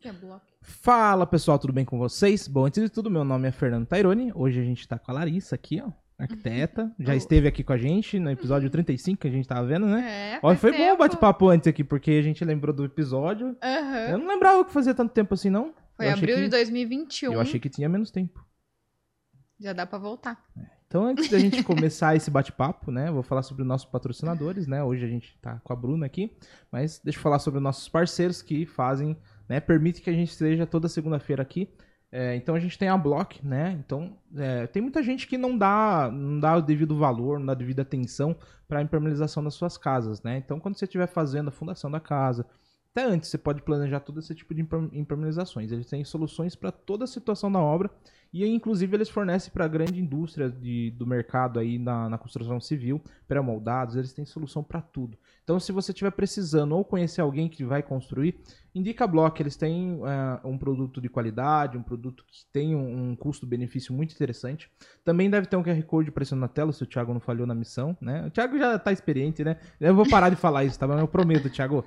que é bloco? Fala pessoal, tudo bem com vocês? Bom, antes de tudo, meu nome é Fernando Taironi. Hoje a gente tá com a Larissa aqui, ó, arquiteta. Já esteve aqui com a gente no episódio 35 que a gente tava vendo, né? É, Ó, foi bom o tempo. bate-papo antes aqui, porque a gente lembrou do episódio. Aham. Eu não lembrava que fazia tanto tempo assim, não. Foi eu achei abril que- de 2021. Eu achei que tinha menos tempo. Já dá pra voltar. Então, antes da gente começar esse bate-papo, né, eu vou falar sobre os nossos patrocinadores, né? Hoje a gente tá com a Bruna aqui, mas deixa eu falar sobre os nossos parceiros que fazem, né, permite que a gente esteja toda segunda-feira aqui. É, então a gente tem a Block, né? Então é, tem muita gente que não dá, não dá o devido valor, não dá a devida atenção para a impermeabilização das suas casas, né? Então quando você estiver fazendo a fundação da casa, até antes você pode planejar todo esse tipo de imper- impermeabilizações. Eles têm soluções para toda a situação da obra e inclusive eles fornecem para a grande indústria de, do mercado aí na, na construção civil, pré-moldados, eles têm solução para tudo. Então se você estiver precisando ou conhecer alguém que vai construir, indica a Block, eles têm é, um produto de qualidade, um produto que tem um, um custo-benefício muito interessante. Também deve ter um QR Code aparecendo na tela, se o Thiago não falhou na missão, né? O Thiago já tá experiente, né? Eu vou parar de falar isso, tá bom? Eu prometo, Thiago.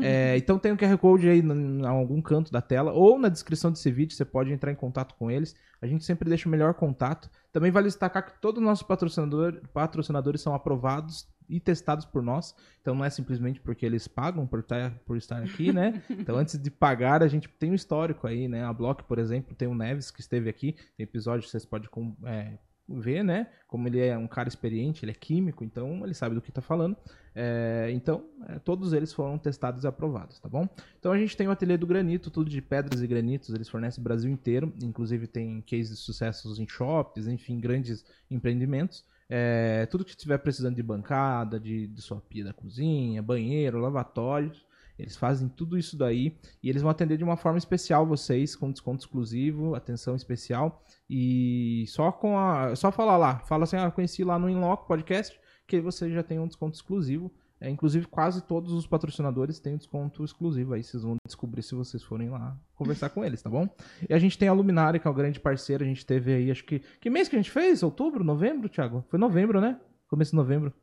É, então tem um QR Code aí em algum canto da tela ou na descrição desse vídeo, você pode entrar em contato com eles. A gente sempre deixa o melhor contato. Também vale destacar que todos os nossos patrocinador, patrocinadores são aprovados e testados por nós. Então não é simplesmente porque eles pagam por estar, por estar aqui, né? Então antes de pagar, a gente tem um histórico aí, né? A Block, por exemplo, tem o Neves que esteve aqui. Tem episódio que vocês podem é, ver, né? Como ele é um cara experiente, ele é químico, então ele sabe do que está falando. É, então, é, todos eles foram testados e aprovados, tá bom? Então a gente tem o ateliê do granito, tudo de pedras e granitos, eles fornecem o Brasil inteiro, inclusive tem cases de sucessos em shops, enfim, grandes empreendimentos. É, tudo que estiver precisando de bancada, de, de sua pia da cozinha, banheiro, lavatórios, eles fazem tudo isso daí e eles vão atender de uma forma especial vocês, com desconto exclusivo, atenção especial e só com a. Só falar lá, fala assim, ah, conheci lá no Inloco Podcast, que você já tem um desconto exclusivo. É, inclusive, quase todos os patrocinadores têm um desconto exclusivo. Aí vocês vão descobrir se vocês forem lá conversar com eles, tá bom? E a gente tem a Luminária, que é o grande parceiro. A gente teve aí, acho que. Que mês que a gente fez? Outubro? Novembro, Thiago? Foi novembro, né? Começo de novembro.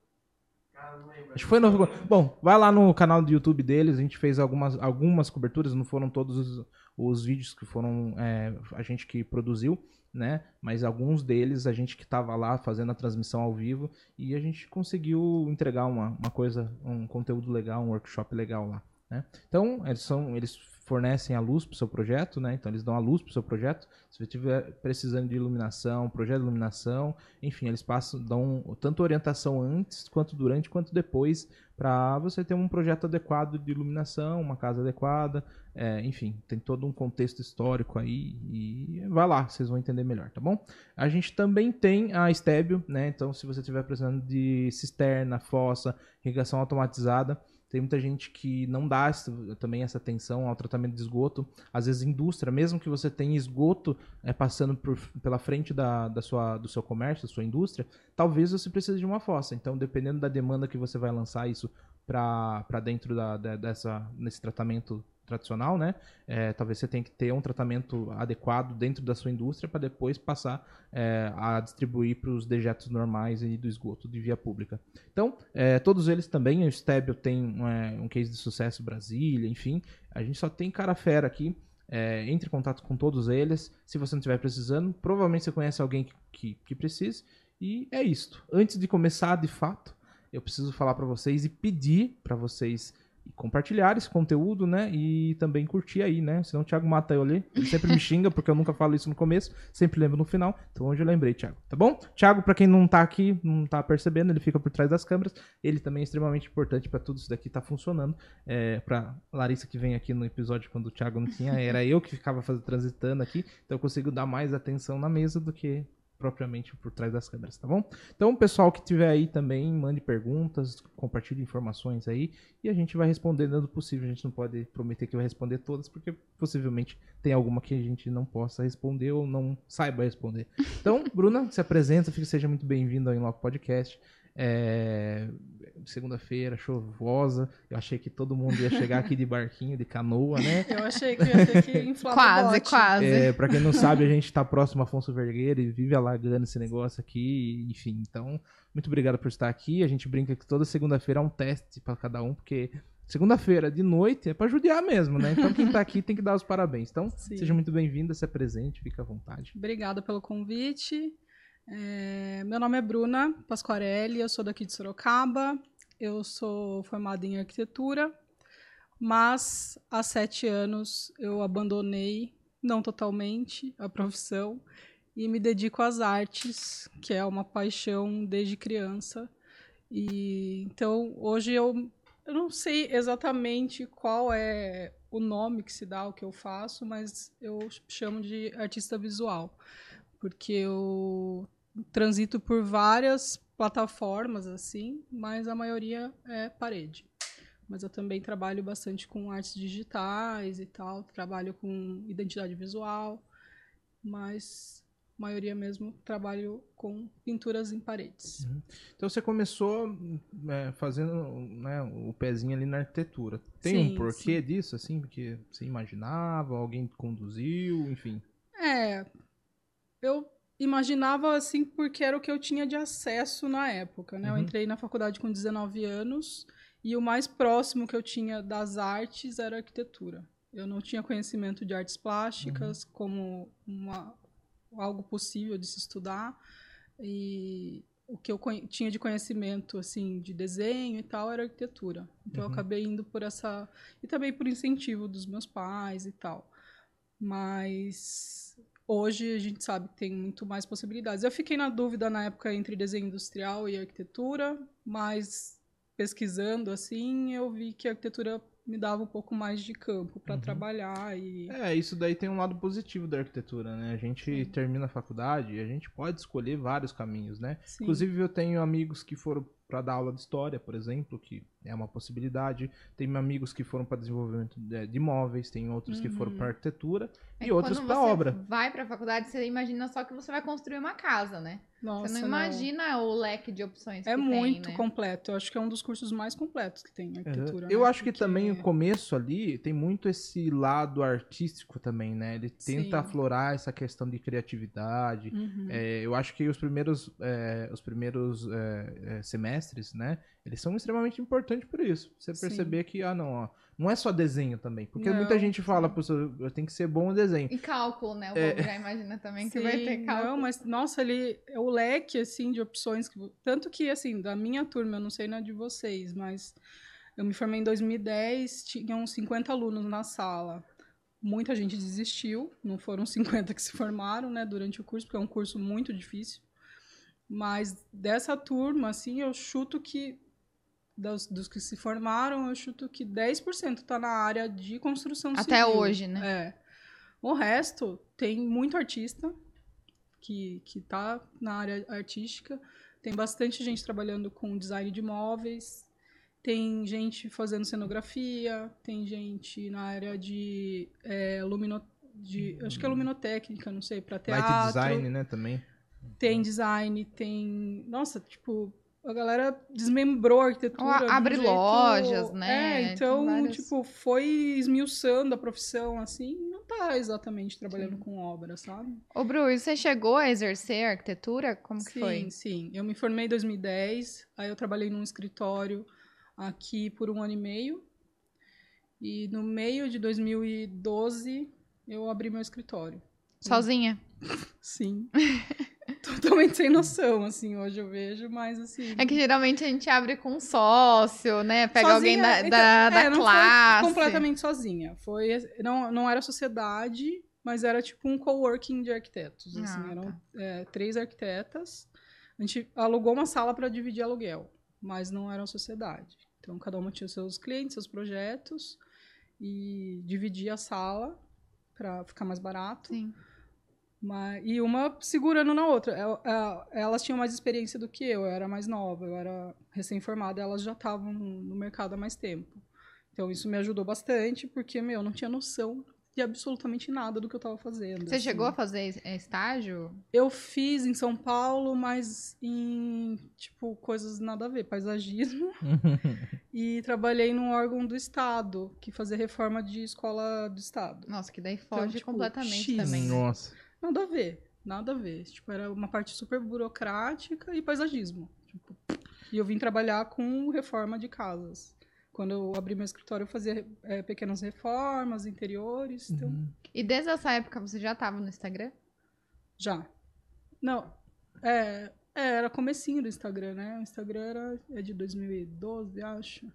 Acho que foi no... Bom, vai lá no canal do YouTube deles, a gente fez algumas, algumas coberturas, não foram todos os, os vídeos que foram é, a gente que produziu, né? Mas alguns deles a gente que tava lá fazendo a transmissão ao vivo e a gente conseguiu entregar uma, uma coisa, um conteúdo legal, um workshop legal lá. Né? Então, eles, são, eles fornecem a luz para o seu projeto, né? Então, eles dão a luz para o seu projeto. Se você estiver precisando de iluminação, projeto de iluminação, enfim, eles passam, dão tanto orientação antes, quanto durante, quanto depois, para você ter um projeto adequado de iluminação, uma casa adequada, é, enfim, tem todo um contexto histórico aí e vai lá, vocês vão entender melhor, tá bom? A gente também tem a Stébio, né? Então, se você estiver precisando de cisterna, fossa, irrigação automatizada, tem muita gente que não dá também essa atenção ao tratamento de esgoto. Às vezes, indústria, mesmo que você tenha esgoto é, passando por- pela frente da, da sua, do seu comércio, da sua indústria, talvez você precise de uma fossa. Então, dependendo da demanda que você vai lançar isso para dentro da, da- dessa, nesse tratamento tradicional, né? É, talvez você tenha que ter um tratamento adequado dentro da sua indústria para depois passar é, a distribuir para os dejetos normais e do esgoto de via pública. Então, é, todos eles também, o Stebio tem é, um case de sucesso Brasília, enfim, a gente só tem cara fera aqui. É, entre em contato com todos eles. Se você não estiver precisando, provavelmente você conhece alguém que, que, que precise. E é isto. Antes de começar, de fato, eu preciso falar para vocês e pedir para vocês compartilhar esse conteúdo, né? E também curtir aí, né? Senão o Thiago mata eu ali. Ele sempre me xinga porque eu nunca falo isso no começo, sempre lembro no final. Então hoje eu lembrei, Thiago. Tá bom? Thiago, para quem não tá aqui, não tá percebendo, ele fica por trás das câmeras. Ele também é extremamente importante para tudo isso daqui tá funcionando. É, para Larissa que vem aqui no episódio quando o Thiago não tinha, era eu que ficava fazendo, transitando aqui, então eu consigo dar mais atenção na mesa do que propriamente por trás das câmeras, tá bom? Então, pessoal que tiver aí também, mande perguntas, compartilhe informações aí e a gente vai responder dentro do possível. A gente não pode prometer que vai responder todas, porque possivelmente tem alguma que a gente não possa responder ou não saiba responder. Então, Bruna, se apresenta, seja muito bem-vindo ao Inloco Podcast. É, Segunda-feira, chuvosa. Eu achei que todo mundo ia chegar aqui de barquinho, de canoa, né? Eu achei que ia ter que inflar Quase, bote. quase. É, pra quem não sabe, a gente tá próximo a Afonso Vergueira e vive alagando esse negócio aqui, enfim. Então, muito obrigado por estar aqui. A gente brinca que toda segunda-feira é um teste pra cada um, porque segunda-feira de noite é pra judiar mesmo, né? Então quem tá aqui tem que dar os parabéns. Então, Sim. seja muito bem-vinda, se apresente, fica à vontade. Obrigada pelo convite. É, meu nome é Bruna Pasquarelli, eu sou daqui de Sorocaba. Eu sou formada em arquitetura, mas há sete anos eu abandonei, não totalmente, a profissão e me dedico às artes, que é uma paixão desde criança. E então hoje eu, eu não sei exatamente qual é o nome que se dá ao que eu faço, mas eu chamo de artista visual, porque eu transito por várias plataformas assim, mas a maioria é parede. Mas eu também trabalho bastante com artes digitais e tal, trabalho com identidade visual, mas a maioria mesmo trabalho com pinturas em paredes. Então você começou é, fazendo né, o pezinho ali na arquitetura. Tem um Sim, porquê disso, assim? Porque você imaginava, alguém conduziu, enfim. É, eu imaginava assim porque era o que eu tinha de acesso na época, né? Eu Uhum. entrei na faculdade com 19 anos e o mais próximo que eu tinha das artes era arquitetura. Eu não tinha conhecimento de artes plásticas como uma, algo possível de se estudar e o que eu tinha de conhecimento assim de desenho e tal era arquitetura. Então eu Uhum. acabei indo por essa e também por incentivo dos meus pais e tal. Mas hoje a gente sabe que tem muito mais possibilidades. Eu fiquei na dúvida na época entre desenho industrial e arquitetura, mas pesquisando assim, eu vi que a arquitetura me dava um pouco mais de campo para Uhum. trabalhar e É, isso daí tem um lado positivo da arquitetura, né? A gente termina a faculdade e a gente pode escolher vários caminhos, né? sim. Inclusive, eu tenho amigos que foram para dar aula de história, por exemplo, que é uma possibilidade. Tem amigos que foram para desenvolvimento de, imóveis, tem outros que foram Uhum. para arquitetura É e outros para obra. vai pra faculdade, você imagina só que você vai construir uma casa, né? Nossa, você não imagina o leque de opções É que muito tem, né? completo. Eu acho que é um dos cursos mais completos que tem arquitetura. Eu né? acho que Porque- também o começo ali tem muito esse lado artístico também, né? Ele tenta Sim. aflorar essa questão de criatividade. Uhum. É, eu acho que os primeiros, é, os primeiros é, é, semestres, né? Eles são extremamente importantes por isso. Você Sim. perceber que, ah, não, ó, não é só desenho também. Porque Não, muita gente fala, professor, eu tenho que ser bom no desenho. E cálculo, né? O É. povo já imagina também que Sim, vai ter cálculo. Não, mas, nossa, ele é o leque, assim, de opções. Que, tanto que, assim, da minha turma, eu não sei na de vocês, mas eu me formei em 2010, tinham 50 alunos na sala. Muita gente desistiu, não foram 50 que se formaram, né, durante o curso, porque é um curso muito difícil. Mas dessa turma, assim, eu chuto que, dos, dos que se formaram, eu chuto que 10% está na área de construção Até civil. hoje, né? É. O resto tem muito artista que, que tá na área artística. Tem bastante gente trabalhando com design de imóveis. Tem gente fazendo cenografia. Tem gente na área de é, lumino, de, acho que é luminotécnica, não sei, para teatro. Light design, né, também. Tem design, tem. Nossa, tipo, a galera desmembrou a arquitetura. Ou abre jeito- lojas, né? É, então, vários- tipo, foi esmiuçando a profissão, assim, não tá exatamente trabalhando Sim. com obra, sabe? Ô, Bru, e você chegou a exercer arquitetura? Como que sim, foi? sim. Eu me formei em 2010, aí eu trabalhei num escritório aqui por um ano e meio. E no meio de 2012, eu abri meu escritório. Sozinha? Sim. Totalmente sem noção, assim, hoje eu vejo, mas assim. É que geralmente a gente abre com um sócio, né? Pega alguém Sozinha, da, então, da, da é, não foi classe. completamente sozinha. Foi, não, não era sociedade, mas era tipo um coworking de arquitetos. Assim, Ah, eram tá. é, três arquitetas. A gente alugou uma sala para dividir aluguel, mas não era uma sociedade. Então cada uma tinha seus clientes, seus projetos e dividia a sala para ficar mais barato. Sim. Mas, e uma segurando na outra. El- el- Elas tinham mais experiência do que eu, eu era mais nova, eu era recém-formada, elas já estavam no mercado há mais tempo. Então isso me ajudou bastante, porque, meu, eu não tinha noção de absolutamente nada do que eu estava fazendo. Você assim. chegou a fazer es- eh, estágio? Eu fiz em São Paulo, mas em, tipo, coisas nada a ver, paisagismo. e trabalhei num órgão do Estado, que fazia reforma de escola do Estado. Nossa, que daí foge tipo, completamente X. também. Nossa. Nada a ver, nada a ver. Tipo, era uma parte super burocrática e paisagismo. Tipo, e eu vim trabalhar com reforma de casas. Quando eu abri meu escritório, eu fazia é, pequenas reformas, interiores. Então, Uhum. E desde essa época você já tava no Instagram? já. Não, é, é, era comecinho do Instagram, né? O Instagram era, é de 2012, acho.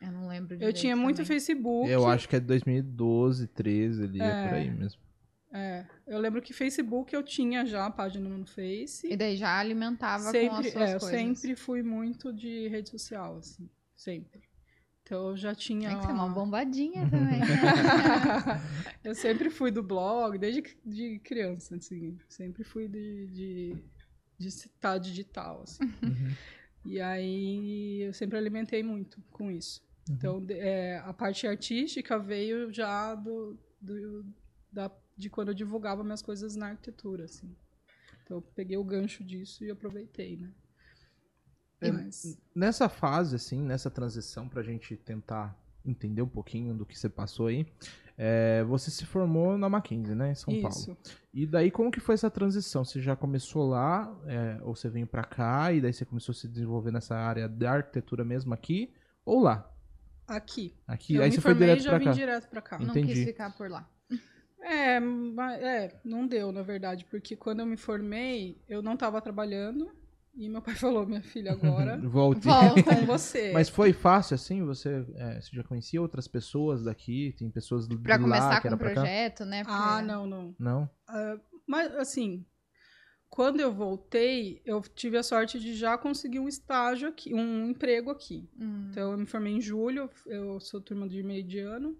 Eu não lembro Eu tinha muito também. Facebook. Eu acho que é 2012, 13 ali, é, É. por aí mesmo. É, eu lembro que Facebook eu tinha já a página no Face. E daí já alimentava com as sempre, suas é, eu coisas. sempre fui muito de rede social, assim, sempre. Então eu já tinha. Tem que ser uma lá- bombadinha também. eu sempre fui do blog, desde de criança, assim. Sempre fui de, de, de estar digital, assim. Uhum. E aí eu sempre alimentei muito com isso. Uhum. Então é, a parte artística veio já do, do- da, de quando eu divulgava minhas coisas na arquitetura, assim. Então eu peguei o gancho disso e aproveitei, né? É, Mas- Nessa fase, assim, nessa transição, pra gente tentar entender um pouquinho do que você passou aí, é, você se formou na Mackenzie, né, em São Paulo. Isso. E daí, como que foi essa transição? Você já começou lá, é, ou você veio pra cá, e daí você começou a se desenvolver nessa área da arquitetura mesmo aqui, ou lá? Aqui. Aqui, eu aí me você foi formei e direto vim cá. direto pra cá. não Entendi. quis ficar por lá. É, é, não deu, na verdade, porque quando eu me formei, eu não estava trabalhando e meu pai falou, minha filha, agora Volte. Volta. com você. Mas foi fácil, assim? Você, é, você já conhecia outras pessoas daqui? Tem pessoas de Pra lá começar que com era o pra cá? projeto, né? Porque- Ah, não, não. Não? Mas, assim, quando eu voltei, eu tive a sorte de já conseguir um estágio aqui, um emprego aqui. Hum. Então, eu me formei em julho, eu sou turma de meio de ano.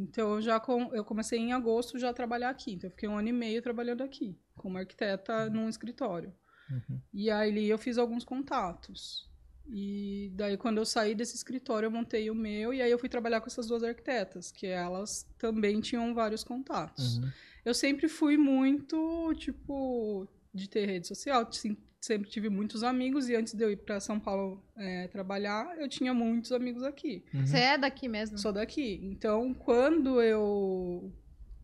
Então, eu já com, eu comecei em agosto já a trabalhar aqui. Então, eu fiquei um ano e meio trabalhando aqui, como arquiteta num escritório. Uhum. E aí eu fiz alguns contatos. E daí, quando eu saí desse escritório, eu montei o meu, e aí eu fui trabalhar com essas duas arquitetas, que elas também tinham vários contatos. Uhum. Eu sempre fui muito, tipo, de ter rede social, sempre tive muitos amigos, e antes de eu ir para São Paulo é, trabalhar, eu tinha muitos amigos aqui. Uhum. Você é daqui mesmo? Sou daqui. Então, quando eu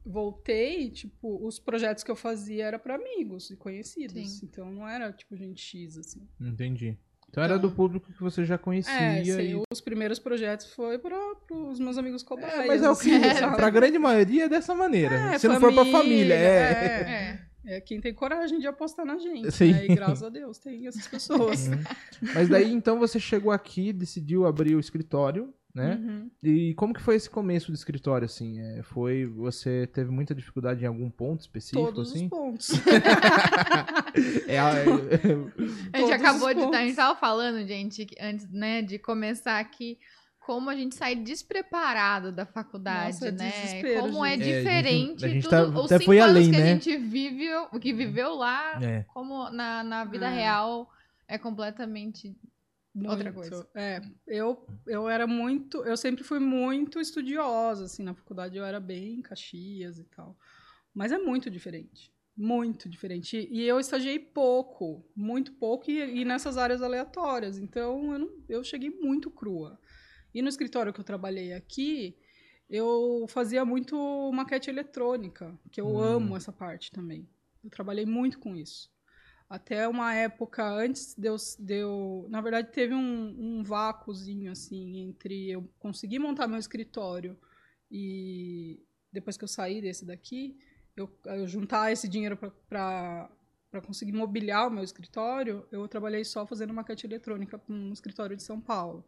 voltei, tipo, os projetos que eu fazia era para amigos e conhecidos. Sim. Então, não era, tipo, gente X, assim. Entendi. Então era Então- do público que você já conhecia. É, sei, e... os primeiros projetos foi para os meus amigos cobaias. É, mas é o que, assim, É, sabe? pra grande maioria é dessa maneira. É, Se não for pra família, família, é. É. É quem tem coragem de apostar na gente. Sim. Né? E graças a Deus tem essas pessoas. Uhum. Mas daí então você chegou aqui, decidiu abrir o escritório, né? Uhum. E como que foi esse começo do escritório, assim? É, foi, você teve muita dificuldade em algum ponto específico, Todos assim? os pontos. É, a- A gente acabou de. A pontos. gente tava falando, gente, antes né, de começar aqui, como a gente sai despreparado da faculdade, Nossa, é né? como é gente. É, a gente- diferente a gente tudo, tá- os cinco foi anos além, que né? a gente viveu, o que viveu lá, é. como na, na vida É. real é completamente. Outra Muito. coisa. É, eu, eu era muito. Eu sempre fui muito estudiosa, assim, na faculdade eu era bem Caxias e tal. Mas é muito diferente. Muito diferente. E eu estagiei pouco, muito pouco, e, e nessas áreas aleatórias. Então eu, não- eu cheguei muito crua. E no escritório que eu trabalhei aqui, eu fazia muito maquete eletrônica, que eu Hum. amo essa parte também. Eu trabalhei muito com isso. Até uma época antes de eu, de eu- na verdade teve um, um vácuozinho assim entre eu conseguir montar meu escritório e depois que eu saí desse daqui, eu, eu juntar esse dinheiro para para conseguir mobiliar o meu escritório, eu trabalhei só fazendo maquete eletrônica para um escritório de São Paulo.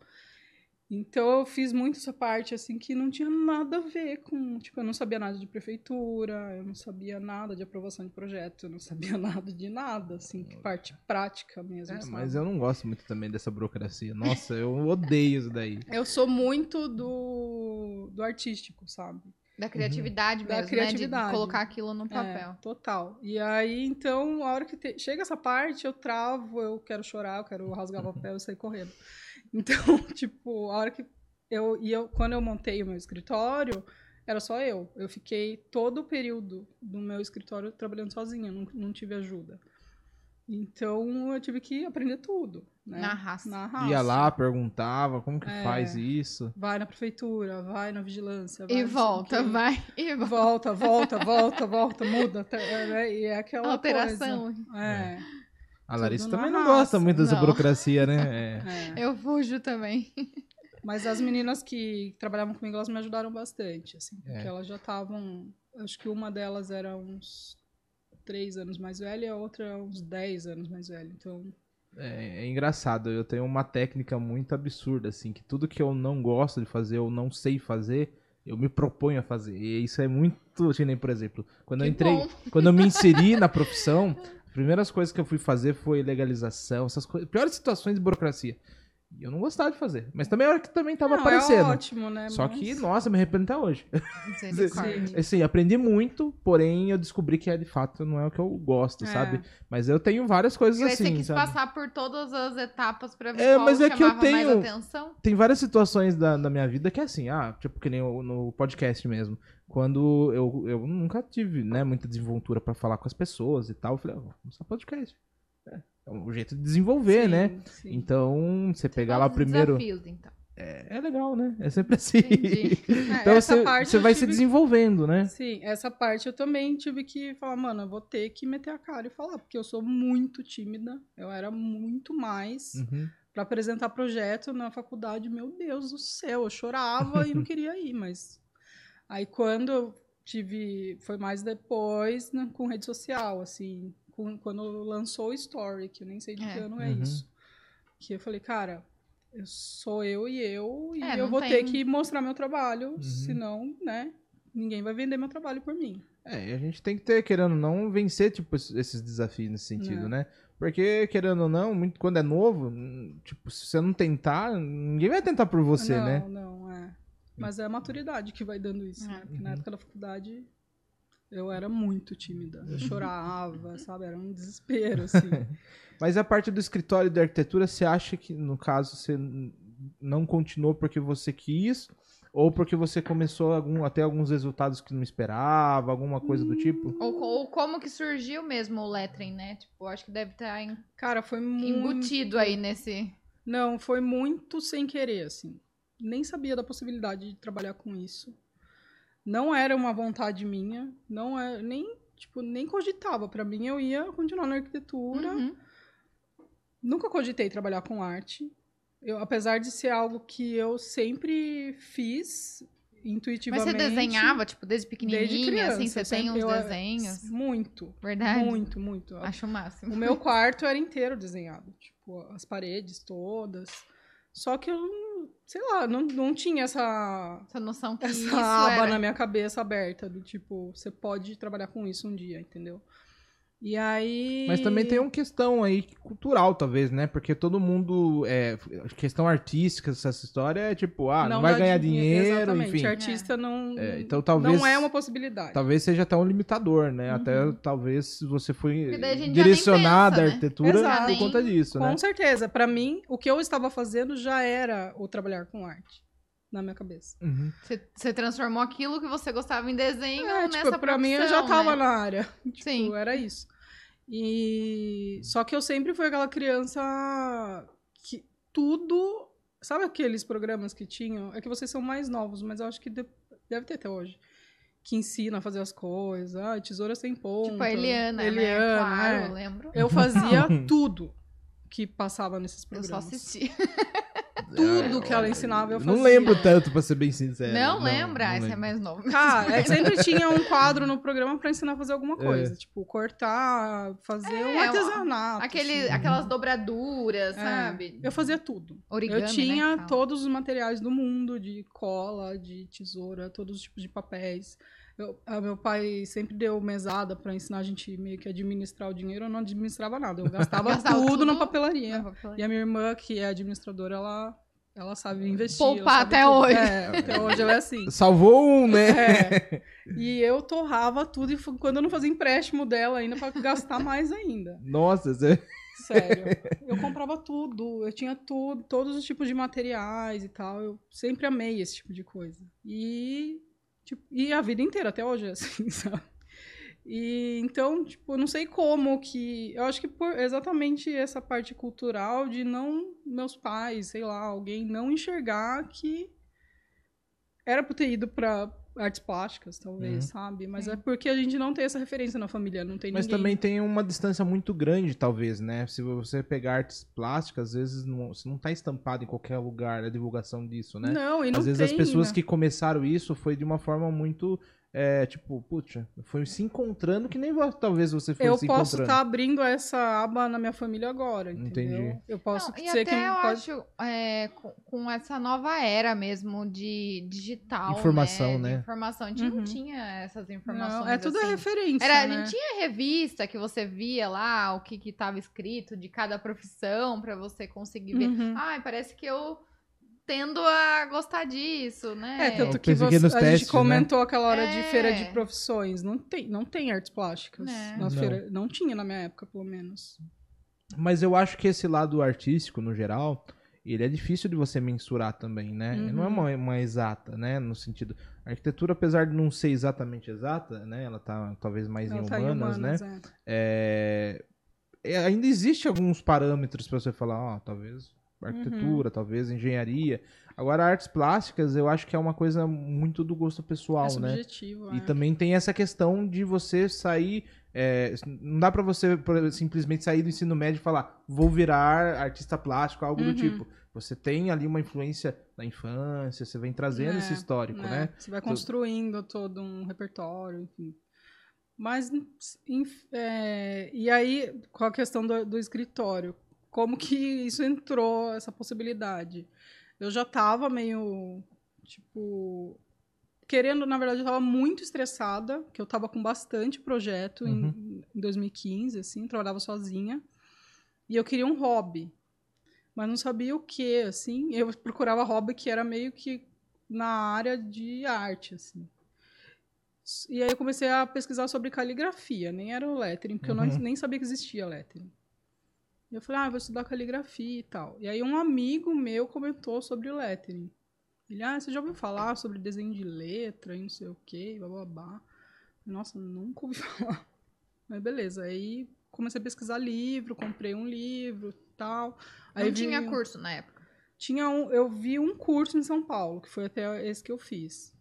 Então eu fiz muito essa parte assim que não tinha nada a ver com, tipo, eu não sabia nada de prefeitura, eu não sabia nada de aprovação de projeto, eu não sabia nada de nada, assim, que parte prática mesmo. É, mas eu não gosto muito também dessa burocracia. Nossa, eu odeio isso daí. Eu sou muito do, do artístico, sabe? Da criatividade Da mesmo, criatividade. né? De colocar aquilo no É, papel. total. E aí, então, a hora que te- chega essa parte, eu travo, eu quero chorar, eu quero rasgar o papel e sair correndo. Então, tipo, a hora que eu e eu quando eu montei o meu escritório, era só eu. Eu fiquei todo o período do meu escritório trabalhando sozinha, não, não tive ajuda. Então, eu tive que aprender tudo, né? Na raça. Na raça. Ia lá, perguntava como que É. faz isso. Vai na prefeitura, vai na vigilância. vai E volta, vai. E volta. Volta, volta, volta, volta, muda. é, né? E é aquela Alteração. coisa. É, A Larissa também não raça. gosta muito dessa Não. burocracia, né? É. é. Eu fujo também. Mas as meninas que trabalhavam comigo, elas me ajudaram bastante, assim, porque É. elas já estavam. Acho que uma delas era uns três anos mais velha e a outra uns 10 anos mais velha. Então, É, é engraçado, eu tenho uma técnica muito absurda, assim, que tudo que eu não gosto de fazer ou não sei fazer, eu me proponho a fazer. E isso é muito, que nem, por exemplo, quando eu Que entrei, bom. quando eu me inseri na profissão, primeiras coisas que eu fui fazer foi legalização, essas coisas, piores situações de burocracia. E eu não gostava de fazer, mas também era que também tava não, aparecendo. é ótimo, né? Só mas- que, nossa, me arrependo até hoje. Assim, aprendi muito, porém eu descobri que é de fato não é o que eu gosto, É. sabe? Mas eu tenho várias coisas Aí você assim, quis sabe? passar por todas as etapas pra ver É, qual mas é que eu tenho- mais atenção. Tem várias situações da, da minha vida que é assim, ah, tipo que nem no podcast mesmo. Quando eu, eu nunca tive, né, muita desenvoltura pra falar com as pessoas e tal, eu falei, ah, vou começar podcast. É, é um jeito de desenvolver, Sim, né? sim. Então, você pegar lá primeiro. desafios, então. É, é legal, né? É sempre assim. É, então essa você, parte você vai se desenvolvendo, né? Sim, essa parte eu também tive que falar, mano, eu vou ter que meter a cara e falar, porque eu sou muito tímida, eu era muito mais. Uhum. Pra apresentar projeto na faculdade, meu Deus do céu, eu chorava e não queria ir, mas aí quando eu tive, foi mais depois né, com rede social, assim, quando lançou o Story, que eu nem sei de que É. ano é Uhum. isso, que eu falei, cara, eu sou eu e eu e É, eu não vou tem- ter que mostrar meu trabalho, Uhum. senão, né, ninguém vai vender meu trabalho por mim. É, e a gente tem que ter, querendo ou não, vencer, tipo, es- esses desafios nesse sentido, É. né? Porque, querendo ou não, muito, quando é novo, hum, tipo, se você não tentar, ninguém vai tentar por você, não, né? Não, é. Mas é a maturidade que vai dando isso, É. né? Porque na Uhum. época da faculdade eu era muito tímida. Eu chorava, sabe? Era um desespero, assim. Mas a parte do escritório de arquitetura, você acha que, no caso, você não continuou porque você quis? Ou porque você começou algum, até alguns resultados que não esperava, alguma coisa do tipo? Ou, ou como que surgiu mesmo o lettering, né? Tipo, acho que deve estar em- Cara, foi muito. embutido aí nesse... Não, foi muito sem querer, assim. Nem sabia da possibilidade de trabalhar com isso. Não era uma vontade minha, não é nem tipo nem cogitava. Pra mim eu ia continuar na arquitetura. Uhum. Nunca cogitei trabalhar com arte. Eu, apesar de ser algo que eu sempre fiz Mas intuitivamente. você desenhava, tipo, desde pequenininha, desde criança. assim? Você tem uns desenhos? Muito. Verdade? Muito, muito. Acho o máximo. O meu quarto era inteiro desenhado. Tipo, as paredes todas. Só que eu, sei lá, não, não tinha essa, Essa noção que essa aba era... na minha cabeça aberta. Do tipo, você pode trabalhar com isso um dia, entendeu? E aí. Mas também tem uma questão aí cultural, talvez, né? Porque todo mundo. É, questão artística, essa história é tipo, ah, não, vai dá ganhar dinheiro, dinheiro, exatamente. enfim. Artista não. É, então talvez. Não é uma possibilidade. Talvez seja até um limitador, né? Uhum. Até talvez você foi direcionada à né? arquitetura Exato. por conta disso, Com né? certeza. Pra mim, o que eu estava fazendo já era o trabalhar com arte. Na minha cabeça. Uhum. Você, você transformou aquilo que você gostava em desenho É, nessa tipo, pra mim eu já tava né? na área. Tipo, Sim. era isso. E só que eu sempre fui aquela criança que tudo, sabe aqueles programas que tinham? É que vocês são mais novos, mas eu acho que de- deve ter até hoje. Que ensina a fazer as coisas, ah, tesoura sem ponta. Tipo a Eliana, Eliana, né? Claro, é. eu lembro. Eu fazia tudo que passava nesses Eu só programas. Tudo que ela ensinava eu fazia. não lembro tanto, pra ser bem sincero. não, lembra? não Esse é mais novo. Cara, é que sempre tinha um quadro no programa pra ensinar a fazer alguma É. coisa. Tipo, cortar, fazer um É, artesanato. Aquele, assim. Aquelas dobraduras, É, sabe? Eu fazia tudo. Origami, eu né, tinha fala. todos os materiais do mundo, de cola, de tesoura, todos os tipos de papéis. Eu- a meu pai sempre deu mesada pra ensinar a gente meio que administrar o dinheiro. Eu não administrava nada. Eu gastava Gastava tudo, tudo na papelaria. Vou falar. E a minha irmã, que é administradora, ela, ela sabe investir. Poupar sabe até tudo. hoje. É, até hoje ela é assim. Salvou um, né? É. E eu torrava tudo, e quando eu não fazia empréstimo dela ainda, pra gastar mais ainda. Nossa, você... Sério. Eu comprava tudo, eu tinha tudo, todos os tipos de materiais e tal. Eu sempre amei esse tipo de coisa. E, tipo, e a vida inteira, até hoje, é assim, sabe? E então, tipo, eu não sei como que. Eu acho que por exatamente essa parte cultural de não. Meus pais, sei lá, alguém não enxergar que era pra eu ter ido pra artes plásticas, talvez, Uhum. sabe? Mas Sim. é porque a gente não tem essa referência na família, não tem Mas ninguém. também tem uma distância muito grande, talvez, né? Se você pegar artes plásticas, às vezes não, você não tá estampado em qualquer lugar a divulgação disso, né? Não, e não Às vezes tem, as pessoas né? que começaram isso foi de uma forma muito. É, tipo, puxa, foi se encontrando que nem talvez você fosse Eu se posso encontrando. estar abrindo essa aba na minha família agora, entendeu? Entendi. Eu posso Não, e ser até quem eu pode... acho, é, com, com essa nova era mesmo de digital, Informação, né? né? De informação. A gente Uhum. não tinha essas informações Não, é tudo assim. referência, Era, né? Não tinha revista que você via lá o que que estava escrito de cada profissão pra você conseguir ver. Uhum. Ai, parece que eu tendo a gostar disso, né? É, tanto que você, que a testes, gente comentou aquela hora de É. feira de profissões. Não tem, não tem artes plásticas É. na Não. feira. Não tinha na minha época, pelo menos. Mas eu acho que esse lado artístico, no geral, ele é difícil de você mensurar também, né? Ele Não é Uhum. uma, uma exata, né? No sentido. A arquitetura, apesar de não ser exatamente exata, né? Ela tá talvez mais Ela em tá em humanas, né? humanas, é. É, é, ainda existe alguns parâmetros para você falar, ó, talvez Uhum. arquitetura, talvez engenharia. Agora, artes plásticas, eu acho que é uma coisa muito do gosto pessoal, é né? subjetivo, E é. também tem essa questão de você sair. é, não dá pra você simplesmente sair do ensino médio e falar, vou virar artista plástico, algo do Uhum. tipo. Você tem ali uma influência da infância, você vem trazendo É, esse histórico, né? né? Você vai construindo todo um repertório, enfim. Mas, é, e aí, com a questão do, do escritório, como que isso entrou, essa possibilidade? Eu já estava meio, tipo, querendo, na verdade, eu estava muito estressada, que eu estava com bastante projeto em, em 2015, assim, trabalhava sozinha, e eu queria um hobby, mas não sabia o que, assim, eu procurava hobby que era meio que na área de arte, assim. E aí eu comecei a pesquisar sobre caligrafia, nem era o lettering, porque eu não- Uhum. nem sabia que existia lettering. E eu falei, ah, vou estudar caligrafia e tal. E aí um amigo meu comentou sobre o lettering. Ele, ah, você já ouviu falar sobre desenho de letra e não sei o quê, bababá. Nossa, nunca ouvi falar. Mas beleza, aí comecei a pesquisar livro, comprei um livro e tal. Aí Não vi- tinha curso na época. tinha um, eu vi um curso em São Paulo, que foi até esse que eu fiz.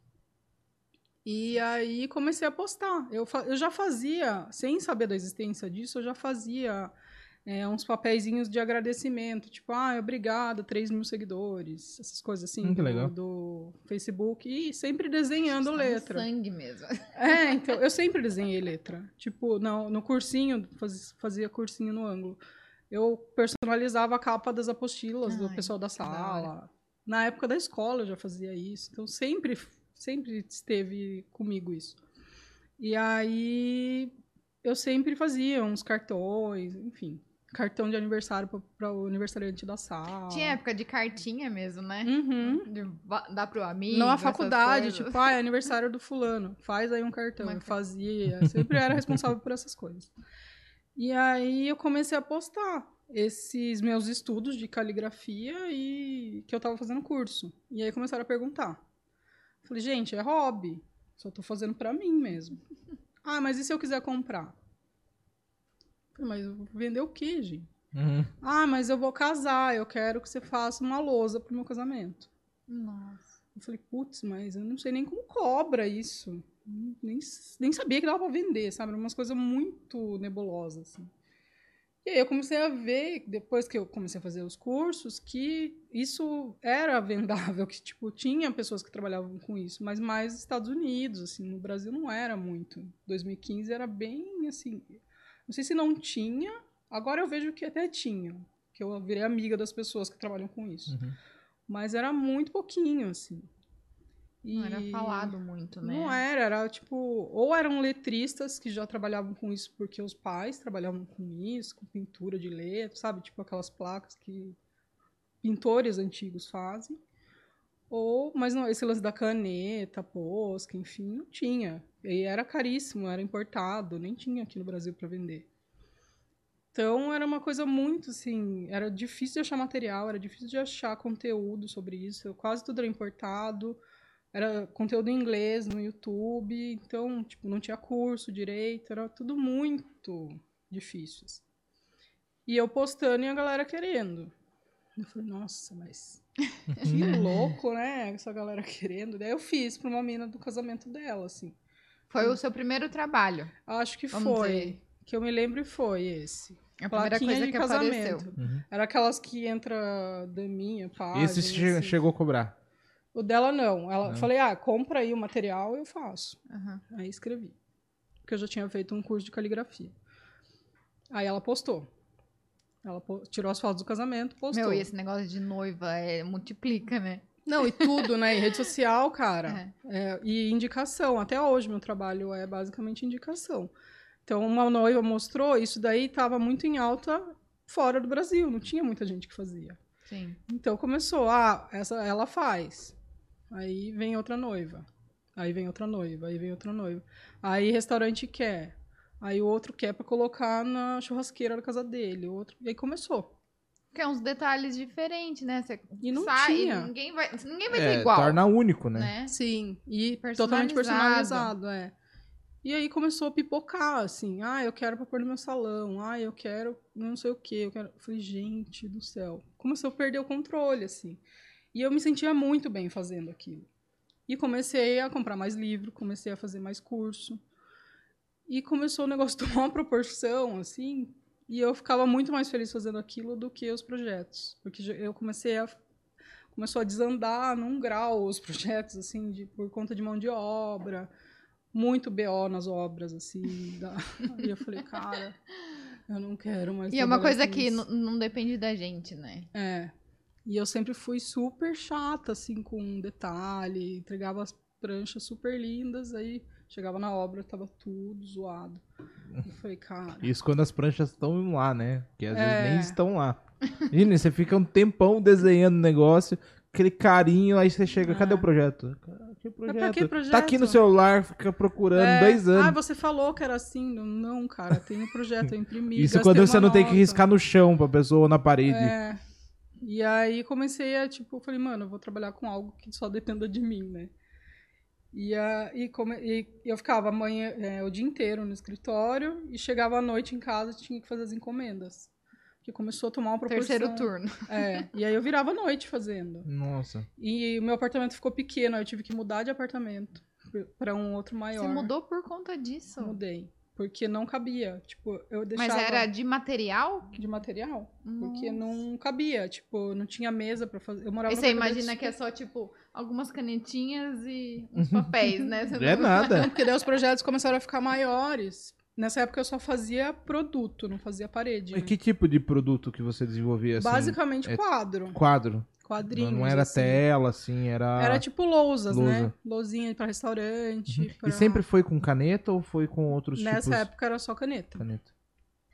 E aí comecei a postar. Eu, eu já fazia, sem saber da existência disso, eu já fazia é, uns papeizinhos de agradecimento, tipo, ah, obrigada, 3 mil seguidores, essas coisas assim Hum, que do, legal. do Facebook, e sempre desenhando letra. sangue mesmo. É, então, eu sempre desenhei letra. Tipo, no, no cursinho, faz- fazia cursinho no ângulo. Eu personalizava a capa das apostilas do Ai, pessoal da sala. Na época da escola eu já fazia isso. Então sempre, sempre esteve comigo isso. E aí eu sempre fazia uns cartões, enfim. Cartão de aniversário para o aniversariante da sala. Tinha época de cartinha mesmo, né? Uhum. De dar pro amigo. Não a faculdade, tipo, ah, é aniversário do fulano, faz aí um cartão. Uma Eu fazia, sempre era responsável por essas coisas. E aí eu comecei a postar esses meus estudos de caligrafia e que eu tava fazendo curso. E aí começaram a perguntar. Falei, gente, é hobby, só tô fazendo pra mim mesmo. Ah, mas e se eu quiser comprar? Falei, mas eu vou vender o quê, gente? Uhum. Ah, mas eu vou casar, eu quero que você faça uma lousa pro meu casamento. Nossa. Eu falei, putz, mas eu não sei nem como cobra isso. Nem, nem sabia que dava pra vender, sabe? Eram umas coisas muito nebulosas, assim. E aí eu comecei a ver, depois que eu comecei a fazer os cursos, que isso era vendável, que, tipo, tinha pessoas que trabalhavam com isso, mas mais nos Estados Unidos, assim, no Brasil não era muito. 2015 era bem, assim, não sei se não tinha, agora eu vejo que até tinha, que eu virei amiga das pessoas que trabalham com isso. Uhum. Mas era muito pouquinho, assim. Não era E falado muito, né? Não era, era tipo, ou eram letristas que já trabalhavam com isso porque os pais trabalhavam com isso, com pintura de letra, sabe? Tipo aquelas placas que pintores antigos fazem. Ou, mas não, esse lance da caneta, posca, enfim, não tinha. E era caríssimo, era importado, nem tinha aqui no Brasil para vender. Então era uma coisa muito assim, era difícil de achar material, era difícil de achar conteúdo sobre isso, quase tudo era importado. Era conteúdo em inglês no YouTube, então, tipo, não tinha curso direito, era tudo muito difícil. assim. E eu postando e a galera querendo. Eu falei, nossa, mas que louco, né? Essa galera querendo. Daí eu fiz pra uma mina do casamento dela, assim. Foi o seu primeiro trabalho. Acho que Vamos foi. dizer. Que eu me lembro foi esse. A primeira Plaquinha coisa de que casamento. apareceu. Uhum. Era aquelas que entra daminha, página. Esse assim. chegou a cobrar. O dela não. Ela Não. falei, ah, compra aí o material, eu faço. Aham. Aí escrevi. Porque eu já tinha feito um curso de caligrafia. Aí ela postou. Ela po- tirou as fotos do casamento, postou. Meu, e esse negócio de noiva é, multiplica, né? Não, e tudo, né? E rede social, cara. É. É, e indicação. Até hoje, meu trabalho é basicamente indicação. Então, uma noiva mostrou, isso daí estava muito em alta fora do Brasil. Não tinha muita gente que fazia. Sim. Então, começou. Ah, essa ela faz. Aí vem outra noiva. Aí vem outra noiva. Aí vem outra noiva. Aí restaurante quer. Aí o outro quer para colocar na churrasqueira da casa dele. O outro... E aí começou. Porque é uns detalhes diferentes, né? Você E não sai, tinha. ninguém vai, ninguém vai É, ter igual. torna único, né? né? Sim, e Personalizado. totalmente personalizado, é. E aí começou a pipocar, assim, ah, eu quero pra pôr no meu salão, ah, eu quero não sei o quê, eu quero... Eu falei, gente do céu. Começou a perder o controle, assim. E eu me sentia muito bem fazendo aquilo. E comecei a comprar mais livro, comecei a fazer mais curso. E começou o negócio tomar uma proporção, assim, e eu ficava muito mais feliz fazendo aquilo do que os projetos. Porque eu comecei a começou a desandar num grau os projetos, assim, de, por conta de mão de obra, muito BO nas obras, assim. Da... E eu falei, cara, eu não quero mais. E é uma coisa que não depende da gente, né? É. E eu sempre fui super chata, assim, com detalhe, entregava as pranchas super lindas, aí chegava na obra, tava tudo zoado. Eu falei, cara. Isso quando as pranchas estão lá, né? Que às É. vezes nem estão lá. Imagina, você fica um tempão desenhando o negócio, aquele carinho, aí você chega, cadê É. o projeto? Que projeto? que projeto? Tá aqui no celular, fica procurando É, dois anos. Ah, você falou que era assim. Não, cara, tem o projeto, eu imprimi. Isso quando você não tem que riscar no chão pra pessoa ou na parede. É. E aí comecei a, tipo, falei, mano, eu vou trabalhar com algo que só dependa de mim, né? E, a, e, come, e eu ficava amanhã, é, o dia inteiro no escritório e chegava à noite em casa e tinha que fazer as encomendas. Que começou a tomar uma proporção. Terceiro turno. É, e aí eu virava à noite fazendo. Nossa. E o meu apartamento ficou pequeno, aí eu tive que mudar de apartamento para um outro maior. Você mudou por conta disso? Mudei. Porque não cabia. Tipo, eu deixava... Mas era de material? de material. Porque Nossa. não cabia, tipo, não tinha mesa pra fazer. Eu morava no você imagina que é só, tipo, algumas canetinhas e uns papéis, né? Você é não- nada. Porque daí os projetos começaram a ficar maiores. Nessa época eu só fazia produto, não fazia parede. E né? que tipo de produto que você desenvolvia assim? Basicamente é- quadro. Quadro. Quadrinhos. Não, não era assim. tela, assim, era. Era tipo lousas, né? lousa. Lousinha pra restaurante. pra- E sempre foi com caneta ou foi com outros Nessa tipos época era só caneta. caneta?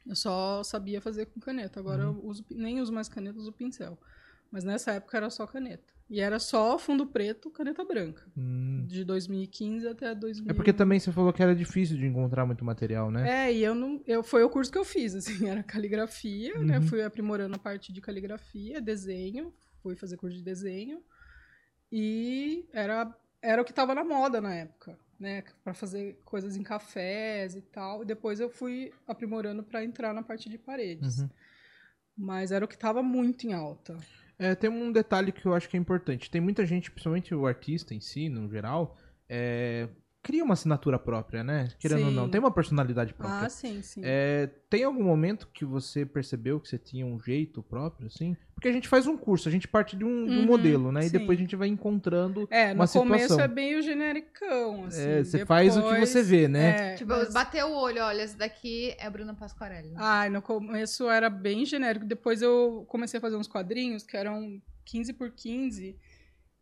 Eu só sabia fazer com caneta. Agora Uhum. eu uso, nem uso mais caneta, uso pincel. Mas nessa época era só caneta. E era só fundo preto, caneta branca. Hum. De 2015 até 2000. É porque também você falou que era difícil de encontrar muito material, né? É, e eu não. Eu, foi o curso que eu fiz, assim, era caligrafia, né? Uhum. Fui aprimorando a parte de caligrafia, desenho, fui fazer curso de desenho. E era, era o que tava na moda na época, né? Pra fazer coisas em cafés e tal. E depois eu fui aprimorando pra entrar na parte de paredes. Uhum. Mas era o que tava muito em alta. É, tem um detalhe que eu acho que é importante. Tem muita gente, principalmente o artista em si, no geral, é, cria uma assinatura própria, né? Querendo ou Sim. não, tem uma personalidade própria. Ah, sim, sim. É, tem algum momento que você percebeu que você tinha um jeito próprio, assim? Porque a gente faz um curso, a gente parte de um, de um Uhum, modelo, né? E sim. depois a gente vai encontrando. É, no uma começo situação. é bem o genericão, assim. É, você faz o que Depois- você vê, né? É, Tipo, mas- bater o olho, olha, esse daqui é a Bruna Pasquarelli. Ai, no começo era bem genérico. Depois eu comecei a fazer uns quadrinhos que eram 15 por 15.